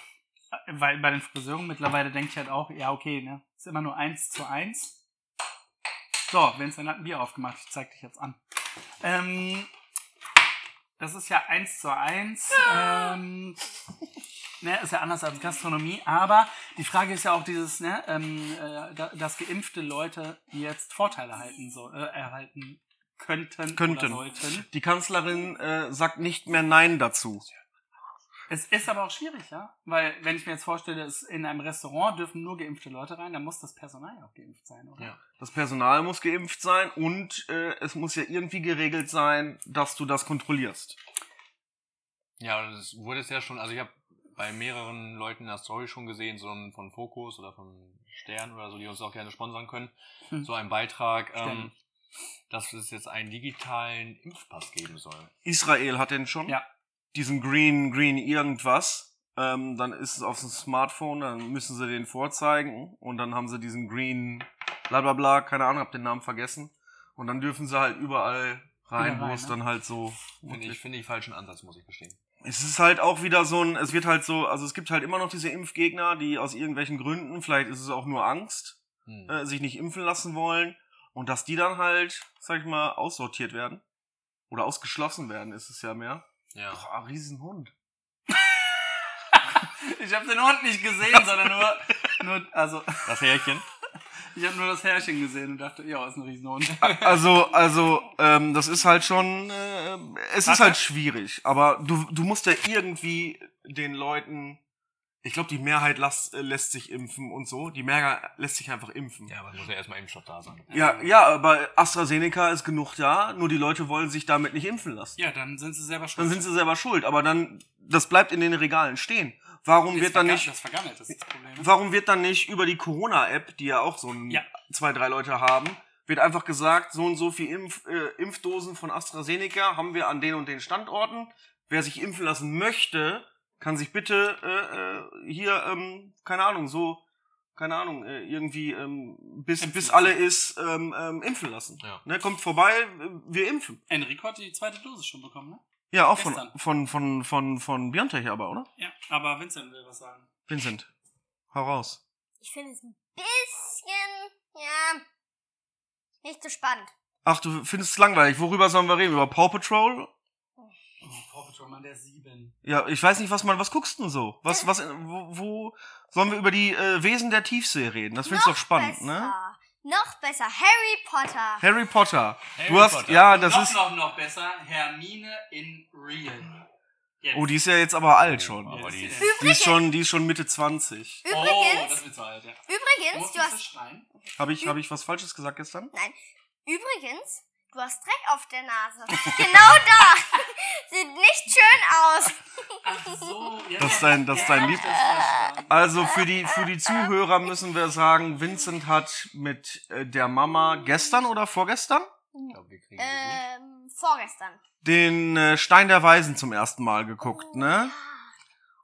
weil bei den Friseuren mittlerweile denke ich halt auch, ja, okay, ne, ist immer nur eins zu eins. So, Vincent hat ein Bier aufgemacht, ich zeig dich jetzt an. Ähm, das ist ja eins zu eins. Ähm, ne, ist ja anders als Gastronomie, aber die Frage ist ja auch dieses, ne, ähm, äh, da- dass geimpfte Leute jetzt Vorteile halten so, äh, erhalten könnten, Könnten. oder sollten. Die Kanzlerin äh, sagt nicht mehr Nein dazu. Es ist aber auch schwierig, ja. Weil, wenn ich mir jetzt vorstelle, es in einem Restaurant dürfen nur geimpfte Leute rein, dann muss das Personal ja auch geimpft sein, oder? Ja. Das Personal muss geimpft sein und äh, es muss ja irgendwie geregelt sein, dass du das kontrollierst. Ja, das wurde es ja schon, also ich habe bei mehreren Leuten in der Story schon gesehen, so ein, von Focus oder von Stern oder so, die uns auch gerne sponsern können, Hm. so ein Beitrag, ähm, dass es jetzt einen digitalen Impfpass geben soll. Israel hat den schon. Ja. Diesen Green, Green irgendwas. Ähm, dann ist es auf dem Smartphone, dann müssen sie den vorzeigen und dann haben sie diesen Green bla bla bla, keine Ahnung, hab den Namen vergessen. Und dann dürfen sie halt überall rein, wo es ne? dann halt so. Finde ich, finde ich falschen Ansatz, muss ich gestehen. Es ist halt auch wieder so ein, es wird halt so, also es gibt halt immer noch diese Impfgegner, die aus irgendwelchen Gründen, vielleicht ist es auch nur Angst, Hm. äh, sich nicht impfen lassen wollen und dass die dann halt, sag ich mal, aussortiert werden. Oder ausgeschlossen werden, ist es ja mehr. Ja. Boah, Riesenhund. <laughs> Ich habe den Hund nicht gesehen, sondern nur, nur also <laughs> Das Härchen. ich habe nur das Härchen gesehen und dachte, ja, ist ein Riesenhund. Also, also, ähm, das ist halt schon, äh, es ist halt schwierig, aber du, du musst ja irgendwie den Leuten Ich glaube, die Mehrheit las, äh, lässt sich impfen und so. Die Mehrheit lässt sich einfach impfen. Ja, aber es muss ja erstmal Impfstoff da sein. Ja, ja, aber AstraZeneca ist genug da, nur die Leute wollen sich damit nicht impfen lassen. Ja, dann sind sie selber Dann schuld. sind sie selber schuld, aber dann, das bleibt in den Regalen stehen. Warum wird dann nicht, Das vergammelt, das ist das Problem. ne? warum wird dann nicht über die Corona-App, die ja auch so ein, Ja. zwei, drei Leute haben, wird einfach gesagt, so und so viel Impf, äh, Impfdosen von AstraZeneca haben wir an den und den Standorten. Wer sich impfen lassen möchte, kann sich bitte äh, äh, hier, ähm, keine Ahnung, so, keine Ahnung, äh, irgendwie ähm, bis, Impfen bis alle ist ähm, ähm, impfen lassen. Ja. Ne, kommt vorbei, wir impfen. Enrico hat die zweite Dosis schon bekommen, ne? Ja, auch von, von, von, von, von Biontech aber, oder? Ja, aber Vincent will was sagen. Vincent, hau raus. Ich finde es ein bisschen, ja, nicht so spannend. Ach, du findest es langweilig. Worüber sollen wir reden? Über Paw Patrol? Oh, Paw Patrol Mann, der Sieben. Ja, ich weiß nicht, was man, was guckst du denn so? Was, was, wo, wo sollen wir über die äh, Wesen der Tiefsee reden? Das findest du doch spannend, besser. ne? Noch besser. Harry Potter. Harry Potter. Harry du hast, Potter. ja, das noch, ist, noch, noch besser, Hermine in Real. Jetzt. oh, die ist ja jetzt aber alt schon. Aber die ist, Die ist schon, die ist schon Mitte 20. Oh, Übrigens, das wird so alt, ja. übrigens, du hast, schreien? Habe ich, habe ich was Falsches gesagt gestern? übrigens, du hast Dreck auf der Nase. <laughs> genau da. <laughs> Sieht nicht schön aus. Ach so. <laughs> Ja, Das ist dein, das ist dein Lieb. das verstanden. Also für die, für die Zuhörer müssen wir sagen, Vincent hat mit äh, der Mama gestern oder vorgestern ich glaube, wir kriegen äh, Ähm, vorgestern. den äh, Stein der Weisen zum ersten Mal geguckt, ne?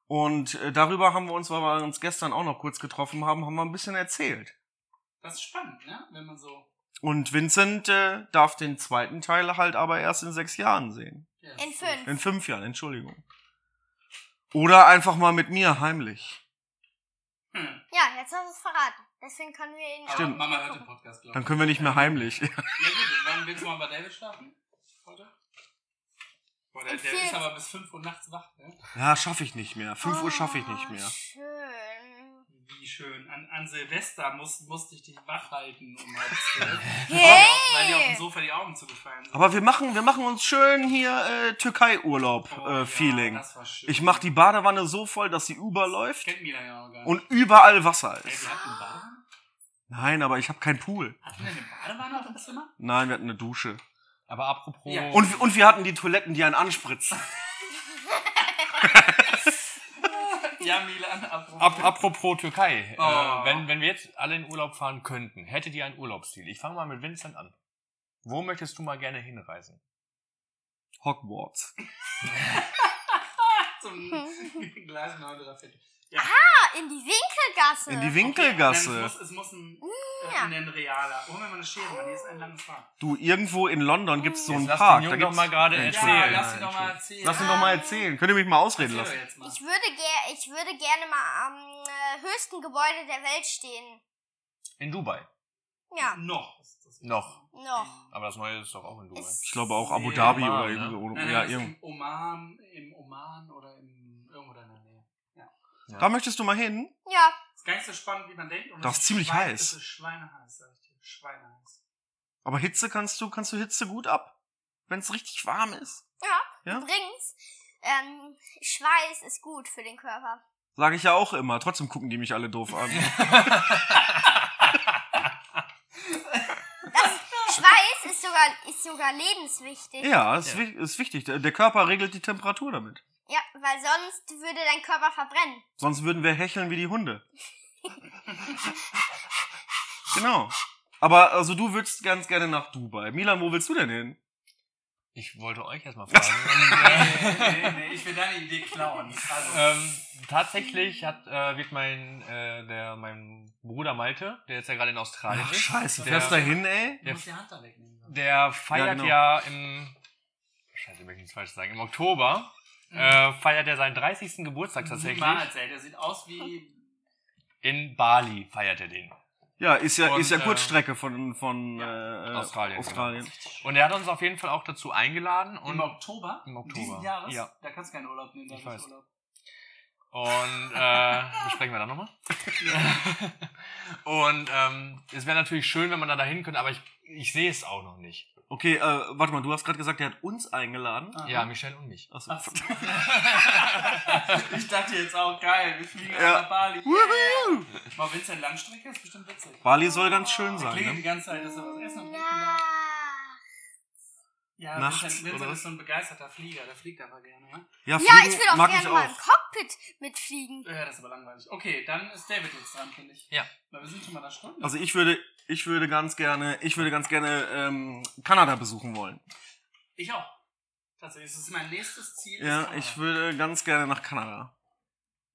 Und äh, darüber haben wir uns, weil wir uns gestern auch noch kurz getroffen haben, haben wir ein bisschen erzählt. Das ist spannend, ne? Wenn man so. Und Vincent äh, darf den zweiten Teil halt aber erst in sechs Jahren sehen. In fünf. In fünf Jahren, Entschuldigung. Oder einfach mal mit mir heimlich. Hm. Ja, jetzt hast du es verraten. Deswegen können wir ihn Stimmt. Mama hört den Podcast, glaube Dann ich. können wir nicht mehr heimlich. Ja gut, wann willst du mal bei David schlafen? Heute? Boah, der, der ist aber bis 5 Uhr nachts wach, ne? Ja, schaffe ich nicht mehr. Fünf Uhr schaffe ich nicht Oh, mehr. Schön. Wie schön. An, an Silvester muss, musste ich dich wach halten um halb zwölf. <laughs> Hey! Weil dir auf dem Sofa die Augen zugefallen sind. Aber wir machen, wir machen uns schön hier äh, Türkei-Urlaub Oh, äh, ja, das. Ich mach die Badewanne so voll, dass sie überläuft Kennt mir ja auch gar nicht. und überall Wasser Ey, ist. wir hatten eine Badewanne? Nein, aber ich habe keinen Pool. Hatten wir eine Badewanne auf dem Zimmer? Nein, wir hatten eine Dusche. Aber apropos. Ja. Und, und wir hatten die Toiletten, die einen anspritzen. <laughs> <laughs> Ja, Milan, apropos. Ap apropos Türkei. Oh. Äh, wenn, wenn wir jetzt alle in Urlaub fahren könnten, hättet ihr ein Urlaubsziel? Ich fange mal mit Vincent an. Wo möchtest du mal gerne hinreisen? Hogwarts. <laughs> zum Gleis 9 4. Ah, in die Winkelgasse. In die Nein, es, Winkelgasse. muss, es muss ein, ja. äh, ein realer. Hol mir mal eine Schere, Mann, hier ist ein langes Fahrt. Du, irgendwo in London gibt's so Jetzt einen lass Park. da Jungen doch mal gerade Ja, erzählen. Ja, lass ihn doch mal erzählen. Lass ihn doch mal erzählen. Könnt ihr mich mal ausreden lassen? mal. Ich würde, ich würde gerne mal am äh, höchsten Gebäude der Welt stehen. In Dubai. Ja, Noch. Noch. noch. Aber das Neue ist doch auch in Dubai. Es- Ich glaube auch Abu Dhabi Oman, oder ne? irgendwie. Nein, nein, Ja, irgendwo. im Oman, im Oman oder im, irgendwo da in der Nähe. Ja. Da möchtest du mal hin? Ja, Ist gar nicht so spannend, wie man denkt. Und Das es ist ziemlich Schwein- heiß. Ist schweineheiß, sag ich dir. Schweineheiß. Aber Hitze kannst du, kannst du Hitze gut ab? Wenn es richtig warm ist? Ja? übrigens, ähm, Schweiß ist gut für den Körper. Sage ich ja auch immer. Trotzdem gucken die mich alle doof an. <laughs> Schweiß ist sogar, ist sogar lebenswichtig. Ja, ist, Ja. ist wichtig. Der Körper regelt die Temperatur damit. Ja, weil sonst würde dein Körper verbrennen. Sonst würden wir hecheln wie die Hunde. genau. Aber also du würdest ganz gerne nach Dubai. Milan, wo willst du denn hin? Ich wollte euch erstmal fragen. <laughs> Äh, nee, nee, ich will deine Idee klauen. Also, ähm, tatsächlich hat, äh, wird mein, äh, der, mein Bruder Malte, der jetzt ja gerade in Australien Ach ist. scheiße, der, fährst da hin, ey? du musst die Hand da wegnehmen. Der feiert genau. ja, im, scheiße, möchte ich nichts falsch sagen, im Oktober, äh, feiert er seinen 30. Geburtstag tatsächlich. Niemals, ey. Der sieht aus wie. In Bali feiert er den. Ja, ist ja, Und, ist ja äh, Kurzstrecke von, von Ja, äh, Australien, Australien. Und er hat uns auf jeden Fall auch dazu eingeladen und, Im Oktober? Im Oktober, Diesen Jahres? ja. Da kannst du keinen Urlaub nehmen. da Ich weiß. Urlaub. und äh, <laughs> besprechen wir dann nochmal. <laughs> und ähm, es wäre natürlich schön, wenn man da dahin könnte, aber ich, ich sehe es auch noch nicht. Okay, äh, warte mal, du hast gerade gesagt, der hat uns eingeladen. Aha. Ja, Michelle und mich. Achso. Ach so. <laughs> ich dachte jetzt auch geil, wir fliegen Ja. nach Bali. Woohoo! Mal Vincent Langstrecke ist bestimmt witzig. Bali soll ganz schön sein, die ne? ganze Zeit, dass er was essen und trinken darf. Ja, Nachts, Vincent, Vincent oder? ist so ein begeisterter Flieger, der fliegt aber gerne, ja? Ja, Ja, ich will auch gerne mal im. Cockpit mitfliegen. Ja, das ist aber langweilig. Okay, dann ist David jetzt dran, finde ich. Ja. Weil wir sind schon mal da Stunde. Also ich würde, ich würde ganz gerne, ich würde ganz gerne ähm, Kanada besuchen wollen. ich auch. Tatsächlich, das ist mein nächstes Ziel. Ja, ich würde ganz gerne nach Kanada.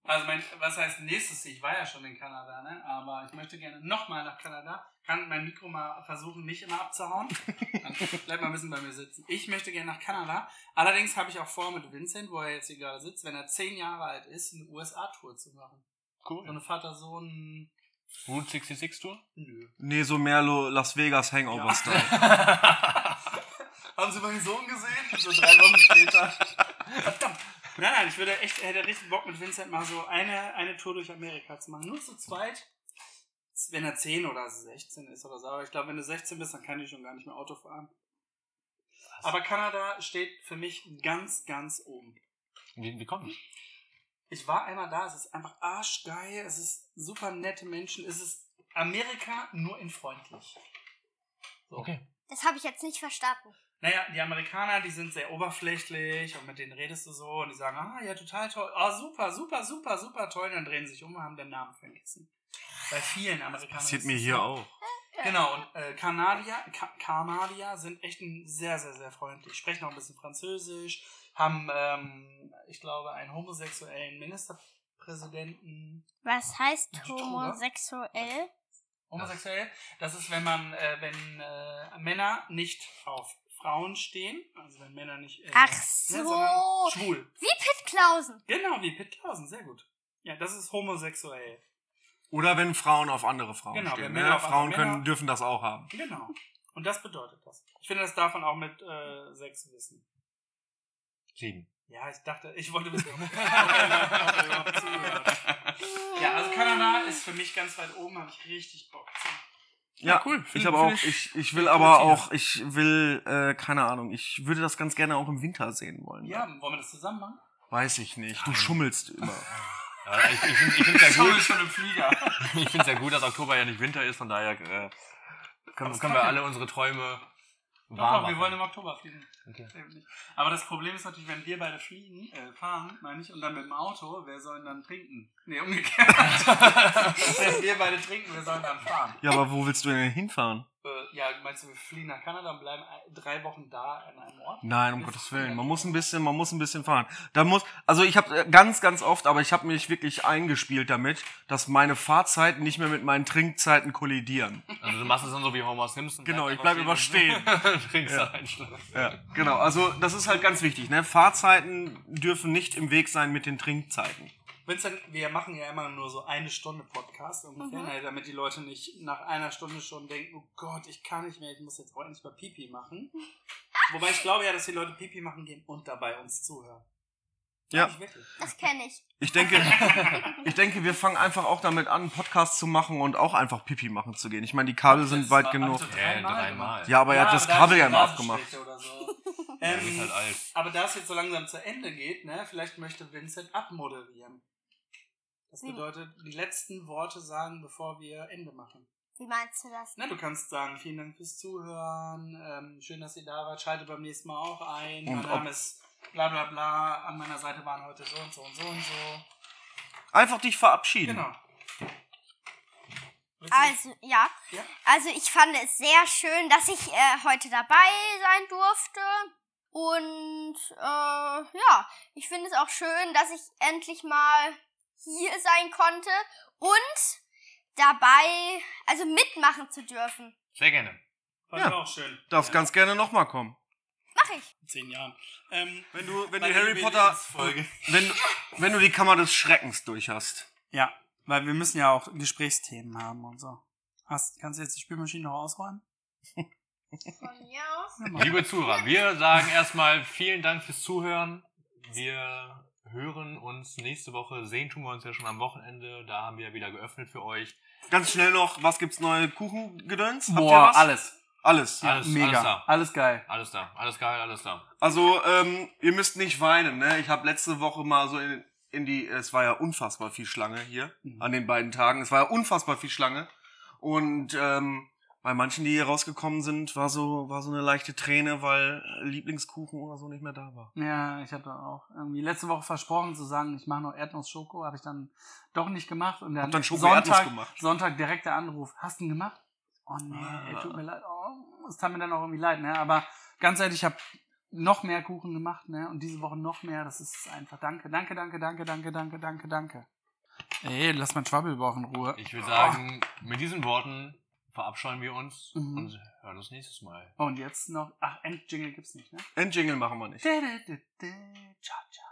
Also mein, was heißt nächstes Ziel? Ich war ja schon in Kanada, ne? Aber ich möchte gerne nochmal nach Kanada. Kann mein Mikro mal versuchen, nicht immer abzuhauen. Dann bleib mal ein bisschen bei mir sitzen. Ich möchte gerne nach Kanada. Allerdings habe ich auch vor, mit Vincent, wo er jetzt hier gerade sitzt, wenn er zehn Jahre alt ist, eine USA-Tour zu machen. So Cool. eine Vater-Sohn. Route 66 Tour? Nö. Nee, so mehr Las Vegas Hangover-Style. <laughs> Haben Sie meinen Sohn gesehen? So drei Wochen später. Verdammt. Nein, nein, ich würde echt, hätte richtig Bock mit Vincent mal so eine, eine Tour durch Amerika zu machen. Nur zu zweit. Wenn er 10 oder 16 ist oder so. Aber ich glaube, wenn du 16 bist, dann kann ich schon gar nicht mehr Auto fahren. Aber Kanada steht für mich ganz, ganz oben. Wie, wie kommt es? Ich war einmal da, es ist einfach arschgeil, es ist super nette Menschen, es ist Amerika nur in freundlich. So. Okay. Das habe ich jetzt nicht verstanden. Naja, die Amerikaner, die sind sehr oberflächlich und mit denen redest du so und die sagen, ah ja, total toll, ah super, super, super, super toll, und dann drehen sie sich um und haben den Namen vergessen. Bei vielen Amerikanern. Passiert ist mir hier so. auch. Genau, und äh, Kanadier, Ka Kanadier sind echt ein sehr, sehr, sehr freundlich. Sprechen auch ein bisschen Französisch, haben, ähm, ich glaube, einen homosexuellen Ministerpräsidenten. Was heißt homosexuell? Homosexuell, das ist, wenn man, äh, wenn äh, Männer nicht auf Frauen stehen, also wenn Männer nicht. Äh, Ach ne, so. sondern schwul. Wie Pitt Klausen. Genau, wie Pitt Klausen, sehr gut. Ja, das ist homosexuell. Oder wenn Frauen auf andere Frauen Genau, stehen. wenn Ne? Männer auf Frauen können, Männer- dürfen das auch haben. Genau. Und das bedeutet das. Ich finde, das darf man auch mit äh, Sex wissen. Sieben. Ja, ich dachte, ich wollte wissen. <laughs> Ja, also Kanada ist für mich ganz weit oben, habe ich richtig Bock zu. Ja, cool. Ich habe auch, ich- ich, ich will ich aber auch, ich will, äh, keine Ahnung, ich würde das ganz gerne auch im Winter sehen wollen. Ja, wollen wir das zusammen machen? Weiß ich nicht. Du schummelst immer. <laughs> Ja, ich ich finde es ja Schau gut. ich schon im Flieger. <laughs> Ich finde es ja gut, dass Oktober ja nicht Winter ist, von daher äh, können, können wir alle unsere Träume Doch, doch, wir wollen im Oktober fliegen. Okay. Aber das Problem ist natürlich, wenn wir beide fliegen, äh, fahren, meine ich, und dann mit dem Auto, wer soll denn dann trinken? Nee, umgekehrt. <laughs> wenn wir beide trinken, wer soll dann fahren? Ja, aber wo willst du denn hinfahren? Äh, ja, meinst du, wir fliegen nach Kanada und bleiben drei Wochen da an einem Ort? Nein, um Wir Gottes Willen. Man muss ein bisschen, man muss ein bisschen fahren. Da muss, also ich habe ganz, ganz oft, aber ich habe mich wirklich eingespielt damit, dass meine Fahrzeiten nicht mehr mit meinen Trinkzeiten kollidieren. Also du machst es dann so wie Homer Simpson. Genau, ich bleib einfach immer und trinkst Ja. Ja, genau. Also das ist halt ganz wichtig. Ne? Fahrzeiten dürfen nicht im Weg sein mit den Trinkzeiten. Vincent, wir machen ja immer nur so eine Stunde Podcast ungefähr, Mhm. ne, damit die Leute nicht nach einer Stunde schon denken, oh Gott, ich kann nicht mehr, ich muss jetzt auch endlich mal Pipi machen. Wobei ich glaube ja, dass die Leute Pipi machen gehen und dabei uns zuhören. Ja. Das kenne ich. Ich denke, <laughs> ich denke, wir fangen einfach auch damit an, einen Podcast zu machen und auch einfach Pipi machen zu gehen. Ich meine, die Kabel sind weit genug. ich so Ja, dreimal dreimal. Ja, aber er hat das Kabel ja immer abgemacht. So. Ja, <laughs> ähm, bist halt alt. aber da es jetzt so langsam zu Ende geht, ne, vielleicht möchte Vincent abmoderieren. Das Wie- bedeutet, die letzten Worte sagen, bevor wir Ende machen. Wie meinst du das? Na, du kannst sagen, vielen Dank fürs Zuhören, ähm, schön, dass ihr da wart, schaltet beim nächsten Mal auch ein. Und mein Name ist bla bla bla, an meiner Seite waren heute so und so und so und so. Einfach dich verabschieden. Genau. Also, ja. Ja? Also, ich fand es sehr schön, dass ich äh, heute dabei sein durfte. Und äh, ja, ich finde es auch schön, dass ich endlich mal hier sein konnte und dabei, also mitmachen zu dürfen. Sehr gerne. Fand Ja. ich auch schön. Darfst Ja, ganz gerne nochmal kommen. Mach ich. in zehn Jahren. Ähm, Wenn du, wenn du Harry Potter, <laughs> wenn, du- wenn du die Kammer des Schreckens durch hast. ja, weil wir müssen ja auch Gesprächsthemen haben und so. Hast, kannst du jetzt die Spülmaschine noch ausräumen? Von mir aus. Liebe Zuhörer, wir sagen erstmal vielen Dank fürs Zuhören. Wir hören uns nächste Woche. Sehen tun wir uns ja schon am Wochenende. Da haben wir wieder geöffnet für euch. Ganz schnell noch, was gibt's neue Kuchengedöns? Habt ihr Boah, was? alles. Alles. Ja, Alles- mega. alles da. Alles geil. Alles da, alles geil, alles da. Also, ähm, ihr müsst nicht weinen, ne? Ich habe letzte Woche mal so in, in die, es war ja unfassbar viel Schlange hier Mhm. an den beiden Tagen. Es war ja unfassbar viel Schlange. Und ähm, bei manchen, die hier rausgekommen sind, war so, war so eine leichte Träne, weil Lieblingskuchen oder so nicht mehr da war. Ja, ich hatte auch irgendwie letzte Woche versprochen zu sagen, ich mache noch Erdnuss-Schoko, habe ich dann doch nicht gemacht. Und dann, Hab dann Schoko-Erdnuss Sonntag, gemacht. Sonntag direkt der Anruf. Hast du ihn gemacht? Oh nee, Ah. tut mir leid. Oh, es tat mir dann auch irgendwie leid, ne? Aber ganz ehrlich, ich habe noch mehr Kuchen gemacht, ne? Und diese Woche noch mehr. Das ist einfach danke, danke, danke, danke, danke, danke, danke, danke. Ey, lass mein Schwabbelbauch in Ruhe. Ich würde sagen, mit diesen Worten verabscheuen wir uns Mhm. und hören uns nächstes Mal. Und jetzt noch. Ach, Endjingle gibt's nicht, ne? Endjingle machen wir nicht. Ciao, ciao.